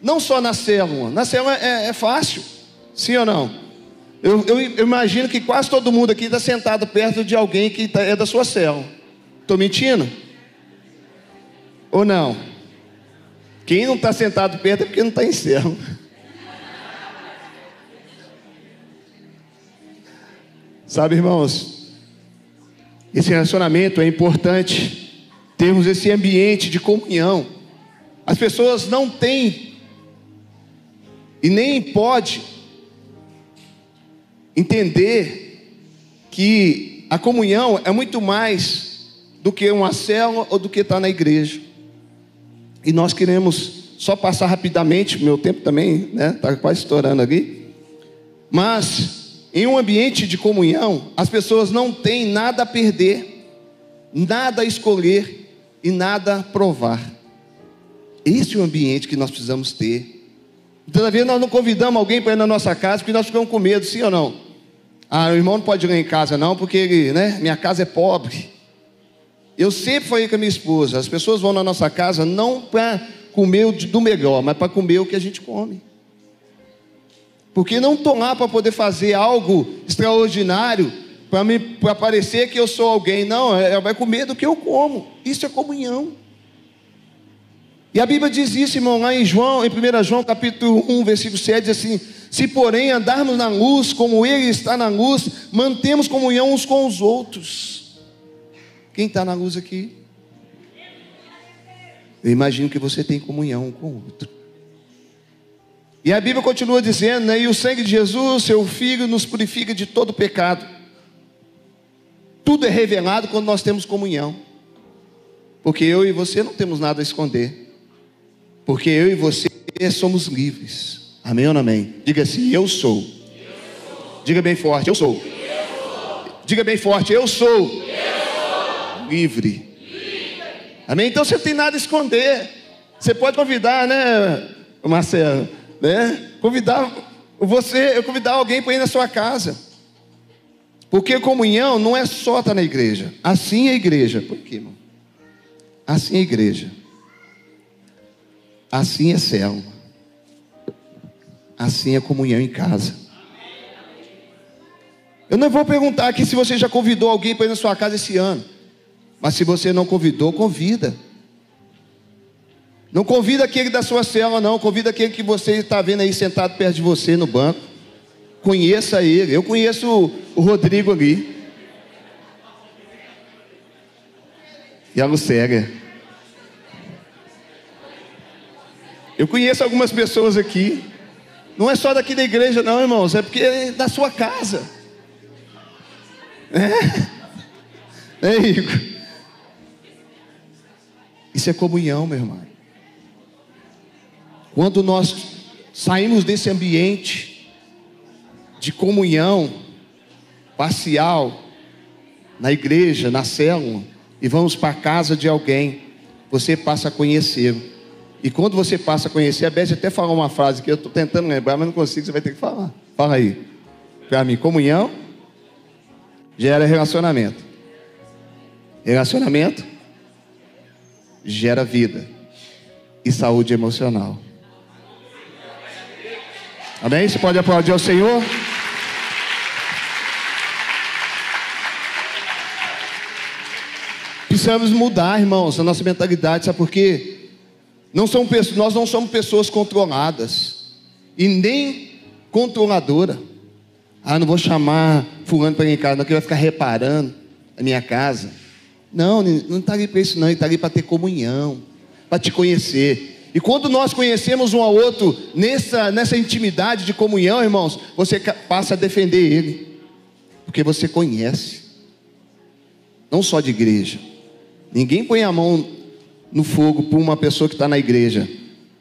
Não só na célula. Na célula é, é fácil. Sim ou não? Eu, eu, eu, imagino que quase todo mundo aqui está sentado perto de alguém que tá, é da sua célula. Estou mentindo? Ou não? Quem não está sentado perto é porque não está em célula. Sabe, irmãos, esse relacionamento é importante. Termos esse ambiente de comunhão. As pessoas não têm e nem pode entender que a comunhão é muito mais do que uma célula ou do que estar tá na igreja. E nós queremos só passar rapidamente, meu tempo também está né, tá quase estourando aqui. Mas em um ambiente de comunhão, as pessoas não têm nada a perder, nada a escolher e nada a provar. Esse é o ambiente que nós precisamos ter. Todavia, nós não convidamos alguém para ir na nossa casa porque nós ficamos com medo, sim ou não? Ah, o irmão não pode ir em casa não, porque né, minha casa é pobre. Eu sempre falei com a minha esposa, as pessoas vão na nossa casa não para comer do melhor, mas para comer o que a gente come. Porque não estou lá para poder fazer algo extraordinário, para parecer que eu sou alguém. Não, ela é, vai comer do que eu como. Isso é comunhão. E a Bíblia diz isso, irmão, lá em João, em 1 João capítulo 1, versículo 7, diz assim: se, porém, andarmos na luz, como Ele está na luz, mantemos comunhão uns com os outros. Quem está na luz aqui? Eu imagino que você tem comunhão um com o outro. E a Bíblia continua dizendo, né, e o sangue de Jesus, seu Filho, nos purifica de todo pecado. Tudo é revelado quando nós temos comunhão. Porque eu e você não temos nada a esconder. Porque eu e você somos livres. Amém ou não amém? Diga assim: Eu sou. Diga bem forte: Eu sou. Diga bem forte: Eu sou. Livre. Amém? Então você não tem nada a esconder. Você pode convidar, né, Marcelo? Né? Convidar você, convidar alguém para ir na sua casa. Porque comunhão não é só estar na igreja. Assim é a igreja. Por quê, irmão? Assim é a igreja. Assim é célula. Assim é comunhão em casa. Eu não vou perguntar aqui se você já convidou alguém para ir na sua casa esse ano. Mas se você não convidou, convida. Não convida aquele da sua cela, não. Convida aquele que você está vendo aí sentado perto de você no banco. Conheça ele. Eu conheço o Rodrigo ali. E a Lucélia. Eu conheço algumas pessoas aqui. Não é só daqui da igreja, não, irmãos. É porque é da sua casa. É. É, Igor. É comunhão, meu irmão. Quando nós saímos desse ambiente de comunhão parcial na igreja, na célula, e vamos para a casa de alguém, você passa a conhecê-lo. E quando você passa a conhecer, a Beth até falou uma frase que eu estou tentando lembrar, mas não consigo, você vai ter que falar. Fala aí. Para mim, comunhão gera relacionamento. Relacionamento gera vida e saúde emocional. Amém? Você pode aplaudir ao Senhor? Precisamos mudar, irmãos, a nossa mentalidade, sabe por quê? Não são, nós não somos pessoas controladas e nem controladora. Ah, não vou chamar fulano para em casa, não, que vai ficar reparando a minha casa. Não, não está ali para isso, não, ele está ali para ter comunhão, para te conhecer. E quando nós conhecemos um ao outro nessa, nessa intimidade de comunhão, irmãos, você passa a defender ele, porque você conhece, não só de igreja. Ninguém põe a mão no fogo por uma pessoa que está na igreja,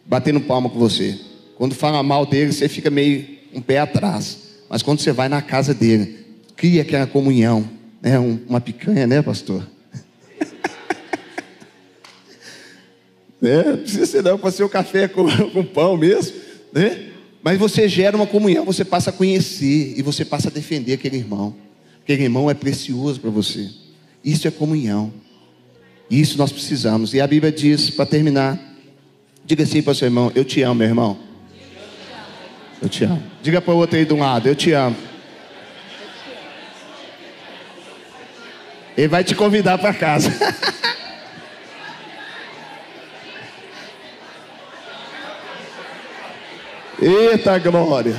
batendo palma com você. Quando fala mal dele, você fica meio um pé atrás. Mas quando você vai na casa dele, cria aquela comunhão, né? uma picanha, né, pastor? Né? Precisa ser não para ser o café com, com pão mesmo, né? Mas você gera uma comunhão, você passa a conhecer e você passa a defender aquele irmão. Aquele irmão é precioso para você. Isso é comunhão. Isso nós precisamos. E a Bíblia diz, para terminar, diga assim para o seu irmão: Eu te amo, meu irmão. Eu te amo. Diga para o outro aí um lado: Eu te amo. Ele vai te convidar para casa. Eita glória.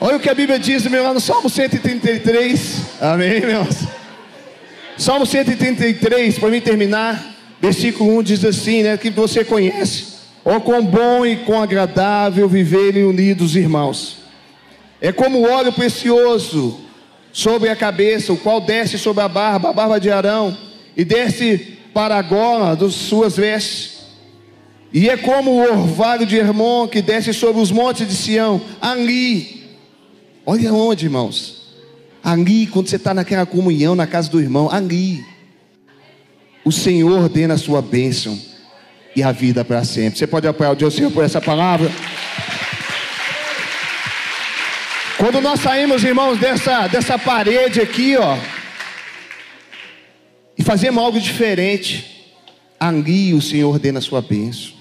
Olha o que a Bíblia diz meu lá no Salmo 133. Amém, meus. Salmo 133, para mim terminar, versículo 1 diz assim, né? Que você conhece. Ó oh, quão bom e quão agradável viverem unidos, irmãos. É como óleo precioso sobre a cabeça, o qual desce sobre a barba, a barba de Arão, e desce para a gola das suas vestes e é como o orvalho de Hermon que desce sobre os montes de Sião. Ali, olha onde, irmãos. Ali, quando você está naquela comunhão na casa do irmão, ali, o Senhor ordena a sua bênção e a vida para sempre. Você pode aplaudir o Senhor por essa palavra? Quando nós saímos, irmãos, dessa, dessa parede aqui, ó, e fazemos algo diferente, ali o Senhor ordena a sua bênção.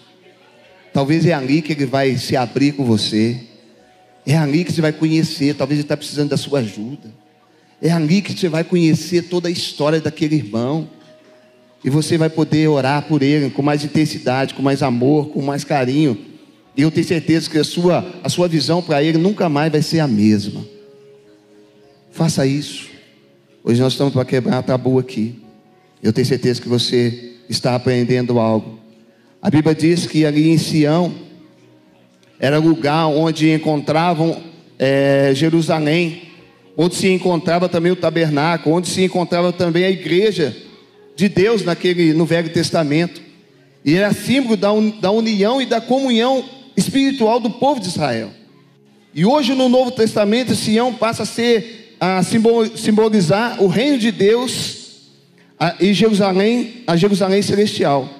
Talvez é ali que ele vai se abrir com você. É ali que você vai conhecer. Talvez ele está precisando da sua ajuda. É ali que você vai conhecer toda a história daquele irmão. E você vai poder orar por ele com mais intensidade, com mais amor, com mais carinho. E eu tenho certeza que a sua, a sua visão para ele nunca mais vai ser a mesma. Faça isso. Hoje nós estamos para quebrar tabu aqui. Eu tenho certeza que você está aprendendo algo. A Bíblia diz que ali em Sião era lugar onde encontravam é, Jerusalém, onde se encontrava também o tabernáculo, onde se encontrava também a igreja de Deus naquele, no Velho Testamento. E era símbolo da, un, da união e da comunhão espiritual do povo de Israel. E hoje no Novo Testamento, Sião passa a ser a simbolizar o reino de Deus a, e Jerusalém, a Jerusalém celestial.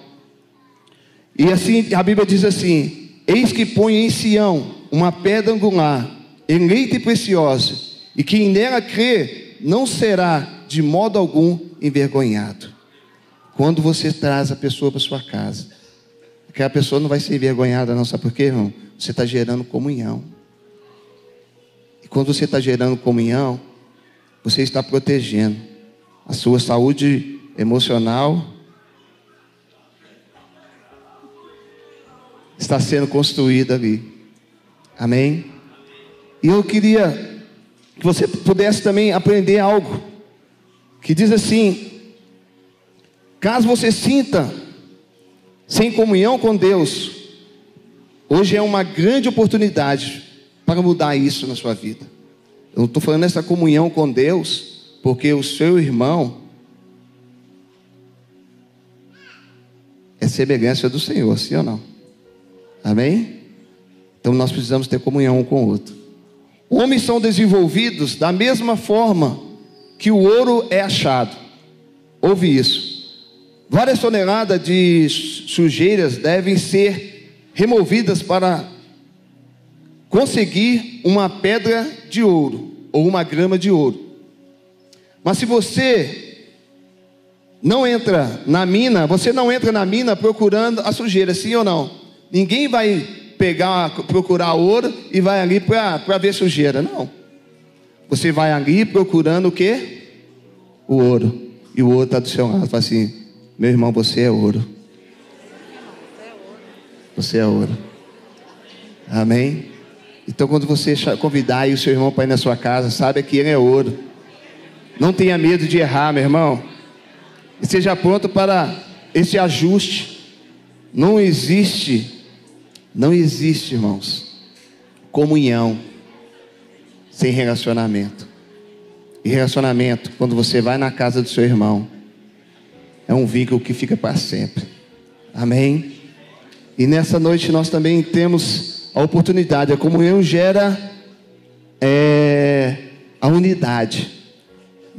E assim a Bíblia diz assim: Eis que põe em Sião uma pedra angular, eleita e preciosa, e quem nela crê não será de modo algum envergonhado. Quando você traz a pessoa para sua casa, aquela pessoa não vai ser envergonhada, não, sabe por quê, irmão? Você está gerando comunhão. E quando você está gerando comunhão, você está protegendo a sua saúde emocional. Está sendo construída ali. Amém? E eu queria que você pudesse também aprender algo que diz assim: caso você sinta sem comunhão com Deus, hoje é uma grande oportunidade para mudar isso na sua vida. Eu não estou falando essa comunhão com Deus, porque o seu irmão é semelhança do Senhor, sim ou não? Amém? Então nós precisamos ter comunhão um com o outro. Homens são desenvolvidos da mesma forma que o ouro é achado. Ouve isso. Várias toneladas de sujeiras devem ser removidas para conseguir uma pedra de ouro ou uma grama de ouro. Mas se você não entra na mina, você não entra na mina procurando a sujeira, sim ou não? Ninguém vai pegar, procurar ouro e vai ali para ver sujeira. Não. Você vai ali procurando o que? O ouro. E o ouro está do seu lado. Fala assim: meu irmão, você é ouro. Você é ouro. Amém? Então, quando você convidar o seu irmão para ir na sua casa, sabe que ele é ouro. Não tenha medo de errar, meu irmão. Seja pronto para esse ajuste. Não existe não existe, irmãos, comunhão sem relacionamento. E relacionamento, quando você vai na casa do seu irmão, é um vínculo que fica para sempre. Amém? E nessa noite nós também temos a oportunidade, a comunhão gera é, a unidade.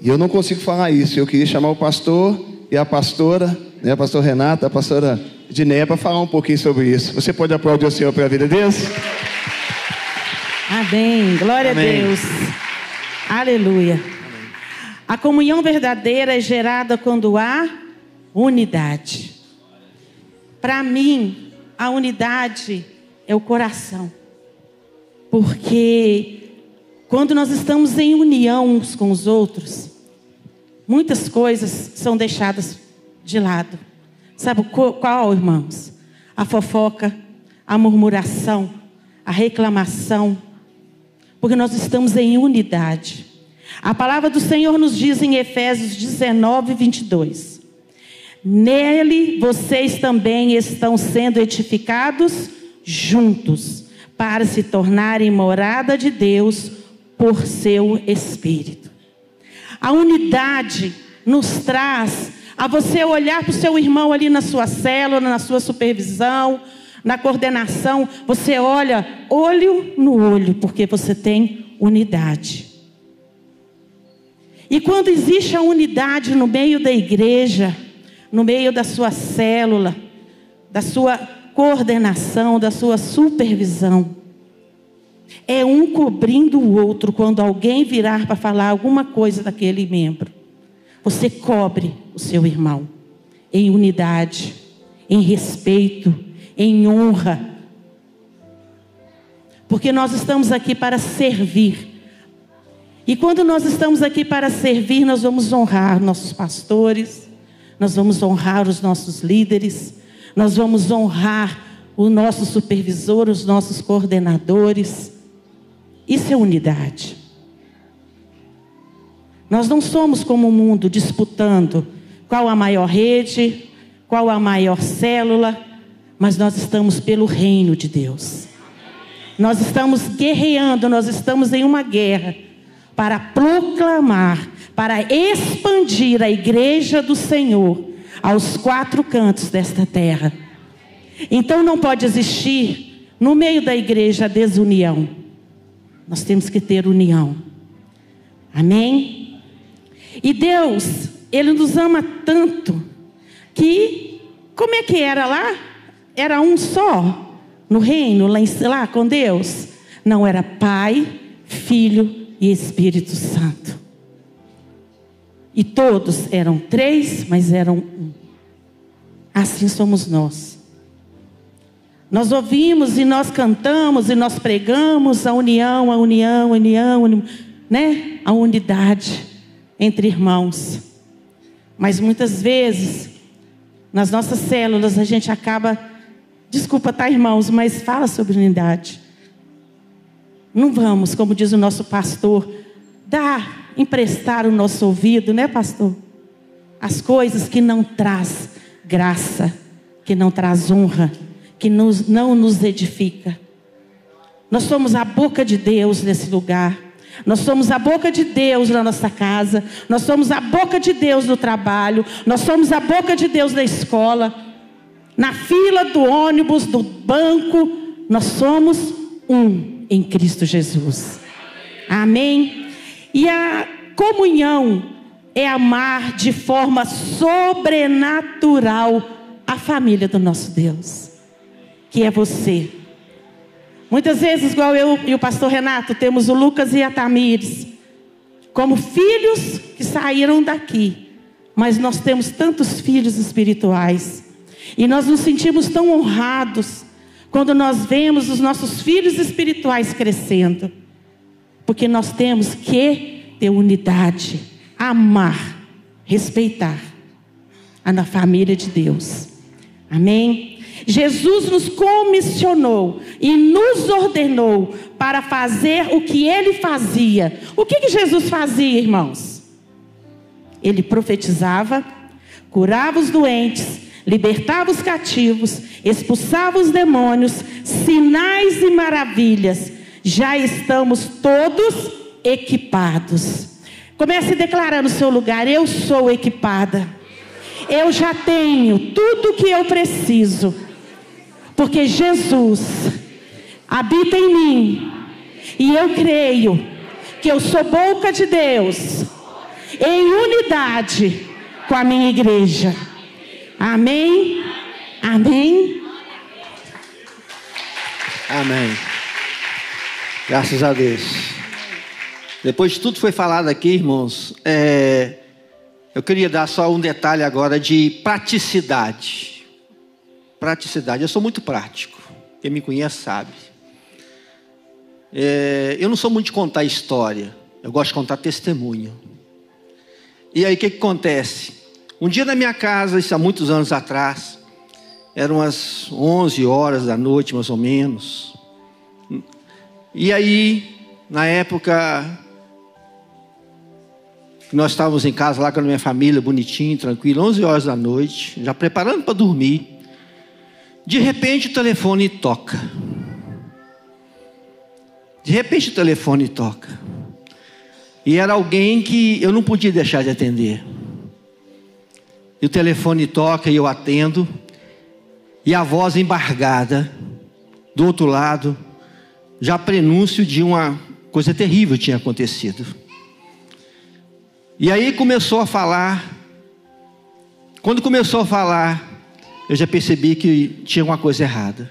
E eu não consigo falar isso. Eu queria chamar o pastor e a pastora, né, a pastora Renata, a pastora de Neia para falar um pouquinho sobre isso. Você pode aplaudir o Senhor pela vida deles?
Amém. Glória Amém. a Deus. Aleluia. Amém. A comunhão verdadeira é gerada quando há unidade. Para mim, a unidade é o coração. Porque quando nós estamos em união uns com os outros, muitas coisas são deixadas de lado. Sabe qual, irmãos? A fofoca, a murmuração, a reclamação. Porque nós estamos em unidade. A palavra do Senhor nos diz em Efésios 19, 22. Nele vocês também estão sendo edificados juntos, para se tornarem morada de Deus por seu Espírito. A unidade nos traz a você olhar para o seu irmão ali na sua célula, na sua supervisão, na coordenação, você olha olho no olho, porque você tem unidade. E quando existe a unidade no meio da igreja, no meio da sua célula, da sua coordenação, da sua supervisão, é um cobrindo o outro quando alguém virar para falar alguma coisa daquele membro. Você cobre o seu irmão em unidade, em respeito, em honra. Porque nós estamos aqui para servir. E quando nós estamos aqui para servir, nós vamos honrar nossos pastores, nós vamos honrar os nossos líderes, nós vamos honrar o nosso supervisor, os nossos coordenadores. Isso é unidade. Nós não somos como o mundo disputando qual a maior rede, qual a maior célula, mas nós estamos pelo reino de Deus. Nós estamos guerreando, nós estamos em uma guerra para proclamar, para expandir a igreja do Senhor aos quatro cantos desta terra. Então não pode existir no meio da igreja desunião. Nós temos que ter união. Amém? E Deus, Ele nos ama tanto que, como é que era lá? Era um só no reino, lá, lá com Deus? Não era Pai, Filho e Espírito Santo. E todos eram três, mas eram um. Assim somos nós. Nós ouvimos e nós cantamos e nós pregamos a união, a união, a união, né? A unidade entre irmãos. Mas muitas vezes, nas nossas células, a gente acaba, desculpa, tá, irmãos, mas fala sobre unidade. Não vamos, como diz o nosso pastor, dar, emprestar o nosso ouvido, né, pastor? As coisas que não traz graça, que não traz honra, que nos, não nos edifica. Nós somos a boca de Deus nesse lugar. Nós somos a boca de Deus na nossa casa, nós somos a boca de Deus no trabalho, nós somos a boca de Deus na escola, na fila do ônibus, do banco, nós somos um em Cristo Jesus. Amém? E a comunhão é amar de forma sobrenatural a família do nosso Deus, que é você. Muitas vezes, igual eu e o pastor Renato, temos o Lucas e a Tamires, como filhos que saíram daqui, mas nós temos tantos filhos espirituais, e nós nos sentimos tão honrados quando nós vemos os nossos filhos espirituais crescendo, porque nós temos que ter unidade, amar, respeitar a família de Deus. Amém? Jesus nos comissionou e nos ordenou para fazer o que ele fazia. O que, que Jesus fazia, irmãos? Ele profetizava, curava os doentes, libertava os cativos, expulsava os demônios, sinais e maravilhas. Já estamos todos equipados. Comece declarando o seu lugar: Eu sou equipada. Eu já tenho tudo o que eu preciso porque Jesus habita em mim. E eu creio que eu sou boca de Deus em unidade com a minha igreja. Amém? Amém?
Amém. Graças a Deus. Depois de tudo foi falado aqui, irmãos, é, eu queria dar só um detalhe agora de praticidade. Praticidade. Eu sou muito prático. Quem me conhece sabe. É, eu não sou muito de contar história. Eu gosto de contar testemunho. E aí o que, que acontece? Um dia na minha casa, isso há muitos anos atrás, eram as 11 horas da noite, mais ou menos. E aí, na época, nós estávamos em casa lá com a minha família, bonitinho, tranquilo, 11 horas da noite, já preparando para dormir. De repente o telefone toca. De repente o telefone toca. E era alguém que eu não podia deixar de atender. E o telefone toca e eu atendo. E a voz embargada, do outro lado, já prenúncio de uma coisa terrível tinha acontecido. E aí começou a falar. Quando começou a falar, eu já percebi que tinha uma coisa errada.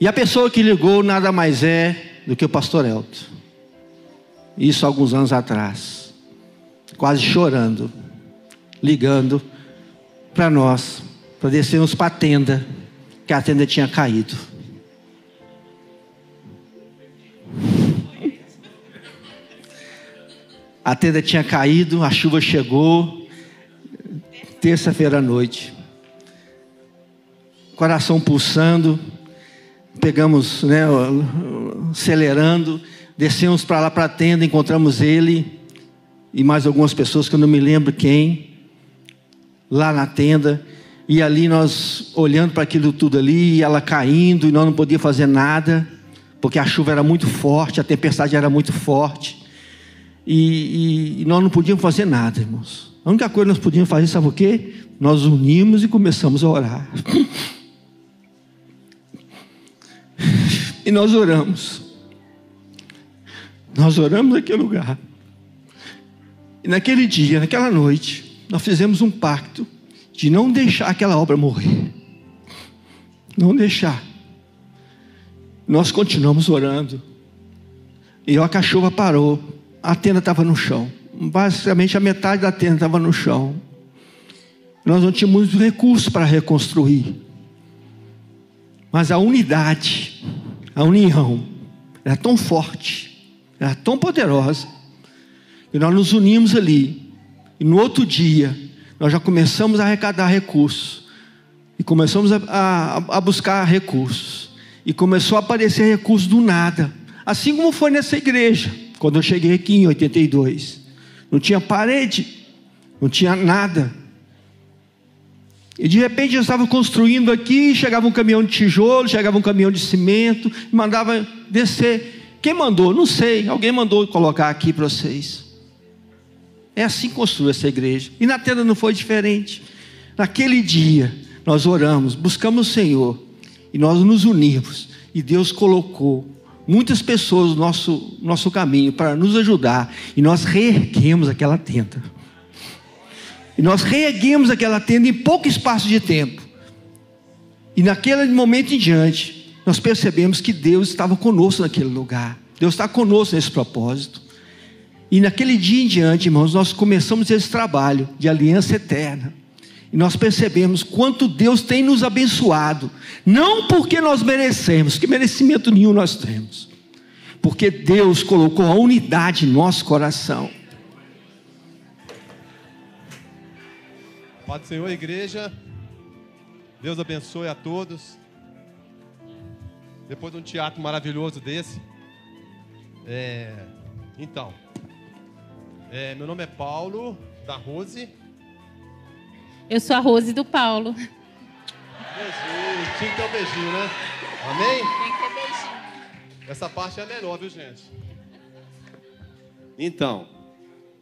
E a pessoa que ligou nada mais é do que o pastor Elton. Isso alguns anos atrás. Quase chorando, ligando para nós, para descermos para a tenda, que a tenda tinha caído. A tenda tinha caído, a chuva chegou, terça-feira à noite. Coração pulsando, pegamos, né, acelerando, descemos para lá para a tenda, encontramos ele e mais algumas pessoas que eu não me lembro quem, lá na tenda. E ali nós olhando para aquilo tudo ali, e ela caindo, e nós não podíamos fazer nada, porque a chuva era muito forte, a tempestade era muito forte. E, e, e nós não podíamos fazer nada, irmãos. A única coisa que nós podíamos fazer, sabe o quê? Nós unimos e começamos a orar. E nós oramos. Nós oramos naquele lugar. E naquele dia, naquela noite, nós fizemos um pacto de não deixar aquela obra morrer. Não deixar. Nós continuamos orando. E a cachorra parou. A tenda estava no chão. Basicamente a metade da tenda estava no chão. Nós não tínhamos recursos para reconstruir. Mas a unidade, a união, era tão forte, era tão poderosa, que nós nos unimos ali. E no outro dia, nós já começamos a arrecadar recursos. E começamos a, a, a buscar recursos. E começou a aparecer recursos do nada. Assim como foi nessa igreja, quando eu cheguei aqui em 82. Não tinha parede, não tinha nada. E de repente eu estava construindo aqui, chegava um caminhão de tijolo, chegava um caminhão de cimento, mandava descer. Quem mandou? Não sei. Alguém mandou colocar aqui para vocês. É assim que construiu essa igreja. E na tenda não foi diferente. Naquele dia, nós oramos, buscamos o Senhor, e nós nos unimos. E Deus colocou muitas pessoas no nosso, nosso caminho para nos ajudar. E nós reerguemos aquela tenda. E nós reerguemos aquela tenda em pouco espaço de tempo. E naquele momento em diante, nós percebemos que Deus estava conosco naquele lugar. Deus está conosco nesse propósito. E naquele dia em diante, irmãos, nós começamos esse trabalho de aliança eterna. E nós percebemos quanto Deus tem nos abençoado. Não porque nós merecemos, que merecimento nenhum nós temos. Porque Deus colocou a unidade em nosso coração.
Pai do Senhor, igreja. Deus abençoe a todos. Depois de um teatro maravilhoso desse. É, então, é, meu nome é Paulo, da Rose.
Eu sou a Rose do Paulo.
Beijinho, tinha que ter um beijinho, né? Amém?
Tem que ter beijinho.
Essa parte é a melhor, viu, gente? Então,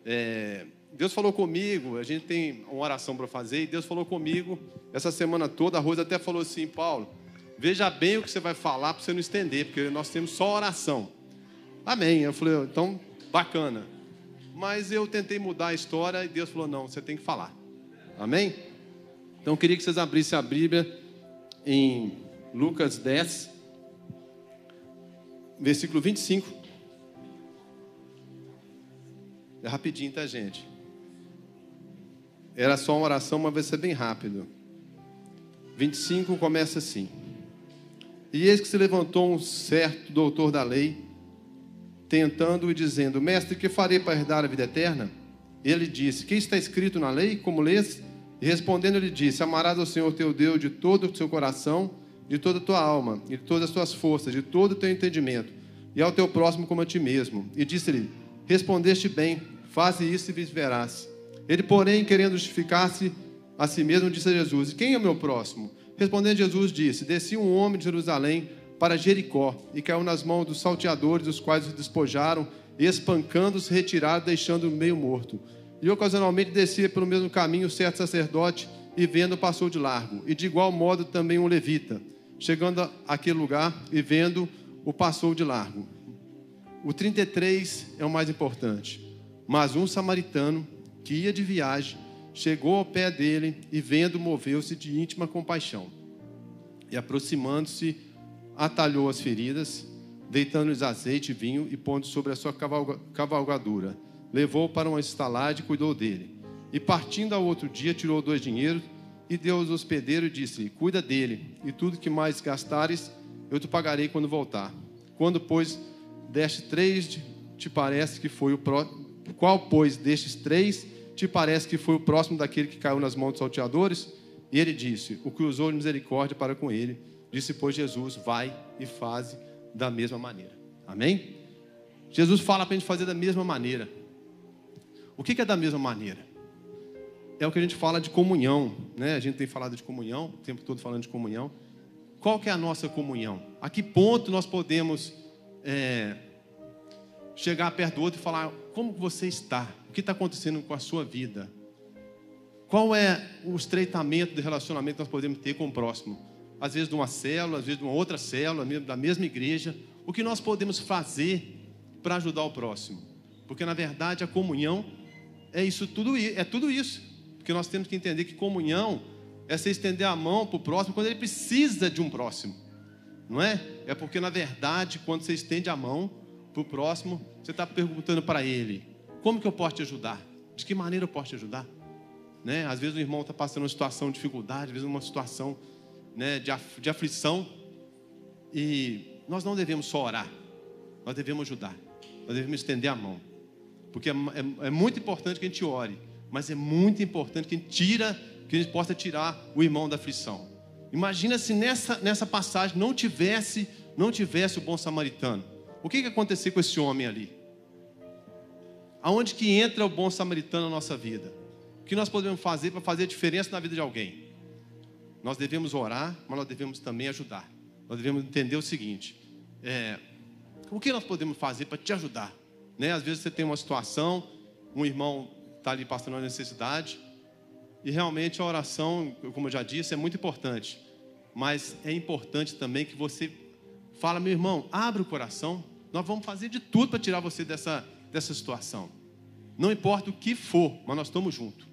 é, Deus falou comigo, a gente tem uma oração para fazer, e Deus falou comigo essa semana toda. A Rosa até falou assim: Paulo, veja bem o que você vai falar para você não estender, porque nós temos só oração. Amém. Eu falei: então, bacana. Mas eu tentei mudar a história e Deus falou: não, você tem que falar. Amém? Então eu queria que vocês abrissem a Bíblia em Lucas 10, versículo 25. É rapidinho, tá, gente? Era só uma oração, mas vai ser bem rápido. 25 começa assim. E eis que se levantou um certo doutor da lei, tentando e dizendo: Mestre, que farei para herdar a vida eterna? Ele disse: Que está escrito na lei? Como lês? E respondendo, ele disse: Amarás ao Senhor teu Deus de todo o seu coração, de toda a tua alma, de todas as tuas forças, de todo o teu entendimento, e ao teu próximo como a ti mesmo. E disse-lhe: Respondeste bem, faze isso e viverás. Ele, porém, querendo justificar-se a si mesmo, disse a Jesus: Quem é o meu próximo? Respondendo Jesus, disse: Desci um homem de Jerusalém para Jericó e caiu nas mãos dos salteadores, os quais os despojaram, espancando-os, retiraram, deixando-o meio morto. E ocasionalmente descia pelo mesmo caminho certo sacerdote, e vendo, passou de largo. E de igual modo também um levita, chegando àquele lugar e vendo, o passou de largo. O 33 é o mais importante. Mas um samaritano que ia de viagem chegou ao pé dele e, vendo, moveu-se de íntima compaixão. E aproximando-se, atalhou as feridas, deitando-lhes azeite vinho e pondo sobre a sua cavalgadura. Levou para uma estalagem e cuidou dele. E partindo ao outro dia, tirou dois dinheiros e deu aos hospedeiros e disse Cuida dele, e tudo que mais gastares, eu te pagarei quando voltar. Quando, pois, deste três, te parece que foi o próximo. Qual, pois, destes três te parece que foi o próximo daquele que caiu nas mãos dos salteadores? E ele disse: O que usou de misericórdia para com ele. Disse, pois, Jesus: Vai e faze da mesma maneira. Amém? Jesus fala para a gente fazer da mesma maneira. O que é da mesma maneira? É o que a gente fala de comunhão, né? A gente tem falado de comunhão, o tempo todo falando de comunhão. Qual que é a nossa comunhão? A que ponto nós podemos é, chegar perto do outro e falar: como você está? O que está acontecendo com a sua vida? Qual é o estreitamento de relacionamento que nós podemos ter com o próximo? Às vezes de uma célula, às vezes de uma outra célula, da mesma igreja. O que nós podemos fazer para ajudar o próximo? Porque na verdade a comunhão é isso tudo é tudo isso. Porque nós temos que entender que comunhão é você estender a mão para o próximo quando ele precisa de um próximo. Não é? É porque na verdade, quando você estende a mão para o próximo, você está perguntando para ele: como que eu posso te ajudar? De que maneira eu posso te ajudar? Né? Às vezes o irmão está passando uma situação de dificuldade, às vezes uma situação né, de, af de aflição. E nós não devemos só orar, nós devemos ajudar, nós devemos estender a mão. Porque é, é, é muito importante que a gente ore, mas é muito importante que a gente, tira, que a gente possa tirar o irmão da aflição. Imagina se nessa, nessa passagem não tivesse, não tivesse o bom samaritano. O que, que ia acontecer com esse homem ali? Aonde que entra o bom samaritano na nossa vida? O que nós podemos fazer para fazer diferença na vida de alguém? Nós devemos orar, mas nós devemos também ajudar. Nós devemos entender o seguinte: é, o que nós podemos fazer para te ajudar? Né? Às vezes você tem uma situação, um irmão está ali passando uma necessidade, e realmente a oração, como eu já disse, é muito importante. Mas é importante também que você fala, meu irmão, abre o coração. Nós vamos fazer de tudo para tirar você dessa, dessa situação. Não importa o que for, mas nós estamos juntos.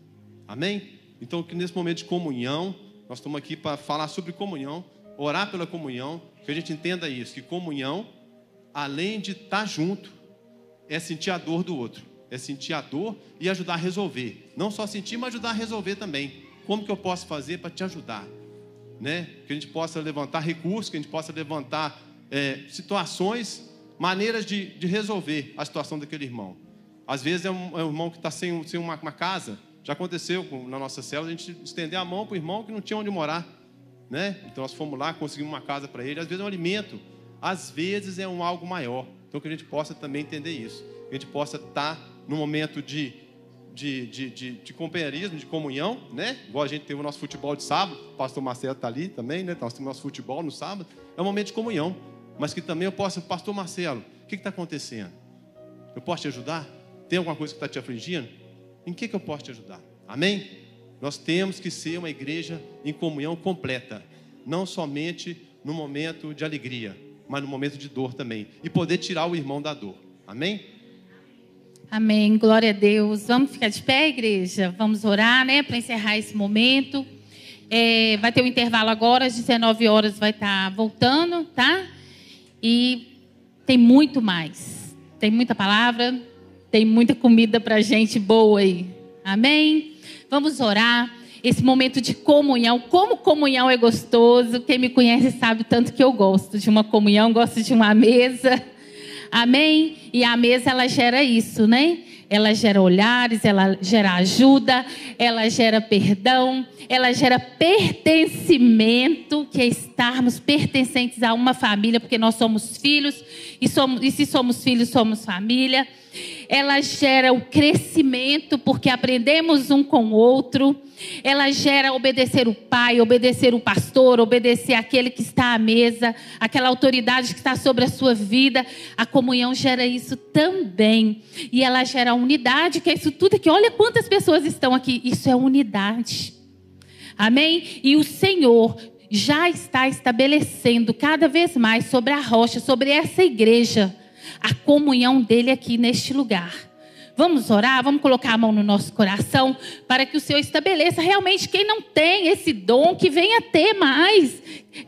Amém? Então, que nesse momento de comunhão, nós estamos aqui para falar sobre comunhão, orar pela comunhão, que a gente entenda isso, que comunhão, além de estar junto, é sentir a dor do outro, é sentir a dor e ajudar a resolver. Não só sentir, mas ajudar a resolver também. Como que eu posso fazer para te ajudar? Né? Que a gente possa levantar recursos, que a gente possa levantar é, situações, maneiras de, de, resolver a situação daquele irmão. Às vezes é um, é um irmão que está sem, sem uma, uma, casa. Já aconteceu na nossa célula, a gente estender a mão para o irmão que não tinha onde morar. Né? Então nós fomos lá, conseguimos uma casa para ele. Às vezes é um alimento, às vezes é um algo maior. Então que a gente possa também entender isso. Que a gente possa estar tá no momento de, de, de, de, de, companheirismo, de comunhão, né? Igual a gente teve o nosso futebol de sábado, o pastor Marcelo está ali também, né? Nós temos nosso futebol no sábado. É um momento de comunhão. Mas que também eu possa, pastor Marcelo, o que está acontecendo? Eu posso te ajudar? Tem alguma coisa que está te afligindo? Em que, que eu posso te ajudar? Amém? Nós temos que ser uma igreja em comunhão completa, não somente no momento de alegria, mas no momento de dor também. E poder tirar o irmão da dor. Amém?
Amém. Glória a Deus. Vamos ficar de pé, igreja? Vamos orar, né? Para encerrar esse momento. É, vai ter um intervalo agora, às 19 horas vai estar tá voltando, tá? E tem muito mais. Tem muita palavra, tem muita comida para gente boa aí. Amém? Vamos orar esse momento de comunhão. Como comunhão é gostoso. Quem me conhece sabe tanto que eu gosto de uma comunhão, gosto de uma mesa. Amém? E a mesa ela gera isso, né? Ela gera olhares, ela gera ajuda, ela gera perdão, ela gera pertencimento, que é estarmos pertencentes a uma família, porque nós somos filhos e, somos, e se somos filhos, somos família ela gera o crescimento, porque aprendemos um com o outro, ela gera obedecer o pai, obedecer o pastor, obedecer aquele que está à mesa, aquela autoridade que está sobre a sua vida. A comunhão gera isso também. E ela gera unidade, que é isso tudo aqui. Olha quantas pessoas estão aqui. Isso é unidade. Amém? E o Senhor já está estabelecendo cada vez mais sobre a rocha, sobre essa igreja a comunhão dele aqui neste lugar. Vamos orar, vamos colocar a mão no nosso coração para que o Senhor estabeleça realmente quem não tem esse dom que venha ter mais.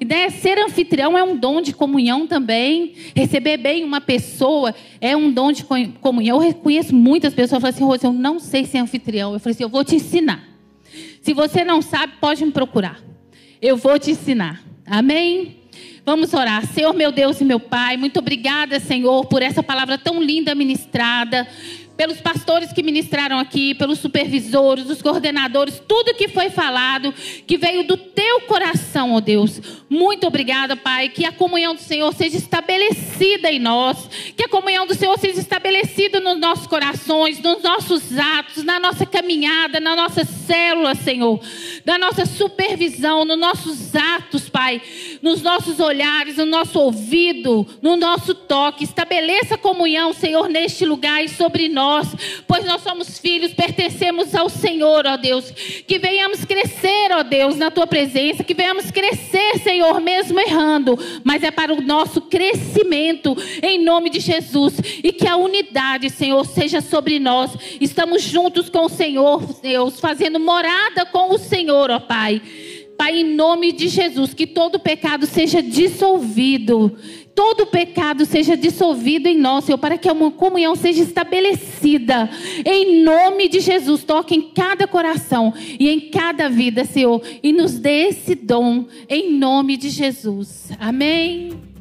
Né? Ser anfitrião é um dom de comunhão também. Receber bem uma pessoa é um dom de comunhão. Eu reconheço muitas pessoas que falam assim, Rose, eu não sei ser anfitrião. Eu falei assim, eu vou te ensinar. Se você não sabe, pode me procurar. Eu vou te ensinar. Amém? Vamos orar. Senhor, meu Deus e meu Pai, muito obrigada, Senhor, por essa palavra tão linda ministrada pelos pastores que ministraram aqui, pelos supervisores, os coordenadores, tudo que foi falado, que veio do teu coração, ó oh Deus. Muito obrigada, Pai, que a comunhão do Senhor seja estabelecida em nós, que a comunhão do Senhor seja estabelecida nos nossos corações, nos nossos atos, na nossa caminhada, na nossa célula, Senhor, na nossa supervisão, nos nossos atos, Pai. nos nossos olhares, no nosso ouvido, no nosso toque. Estabeleça comunhão, Senhor, neste lugar e sobre nós, pois nós somos filhos, pertencemos ao Senhor, ó Deus. Que venhamos crescer, ó Deus, na tua presença, que venhamos crescer, Senhor, mesmo errando, mas é para o nosso crescimento, em nome de Jesus, e que a unidade, Senhor, seja sobre nós. Estamos juntos com o Senhor, Deus, fazendo morada com o Senhor, ó Pai. Pai, em nome de Jesus, que todo pecado seja dissolvido. Todo pecado seja dissolvido em nós, Senhor, para que uma comunhão seja estabelecida. Em nome de Jesus, toque em cada coração e em cada vida, Senhor, e nos dê esse dom, em nome de Jesus. Amém.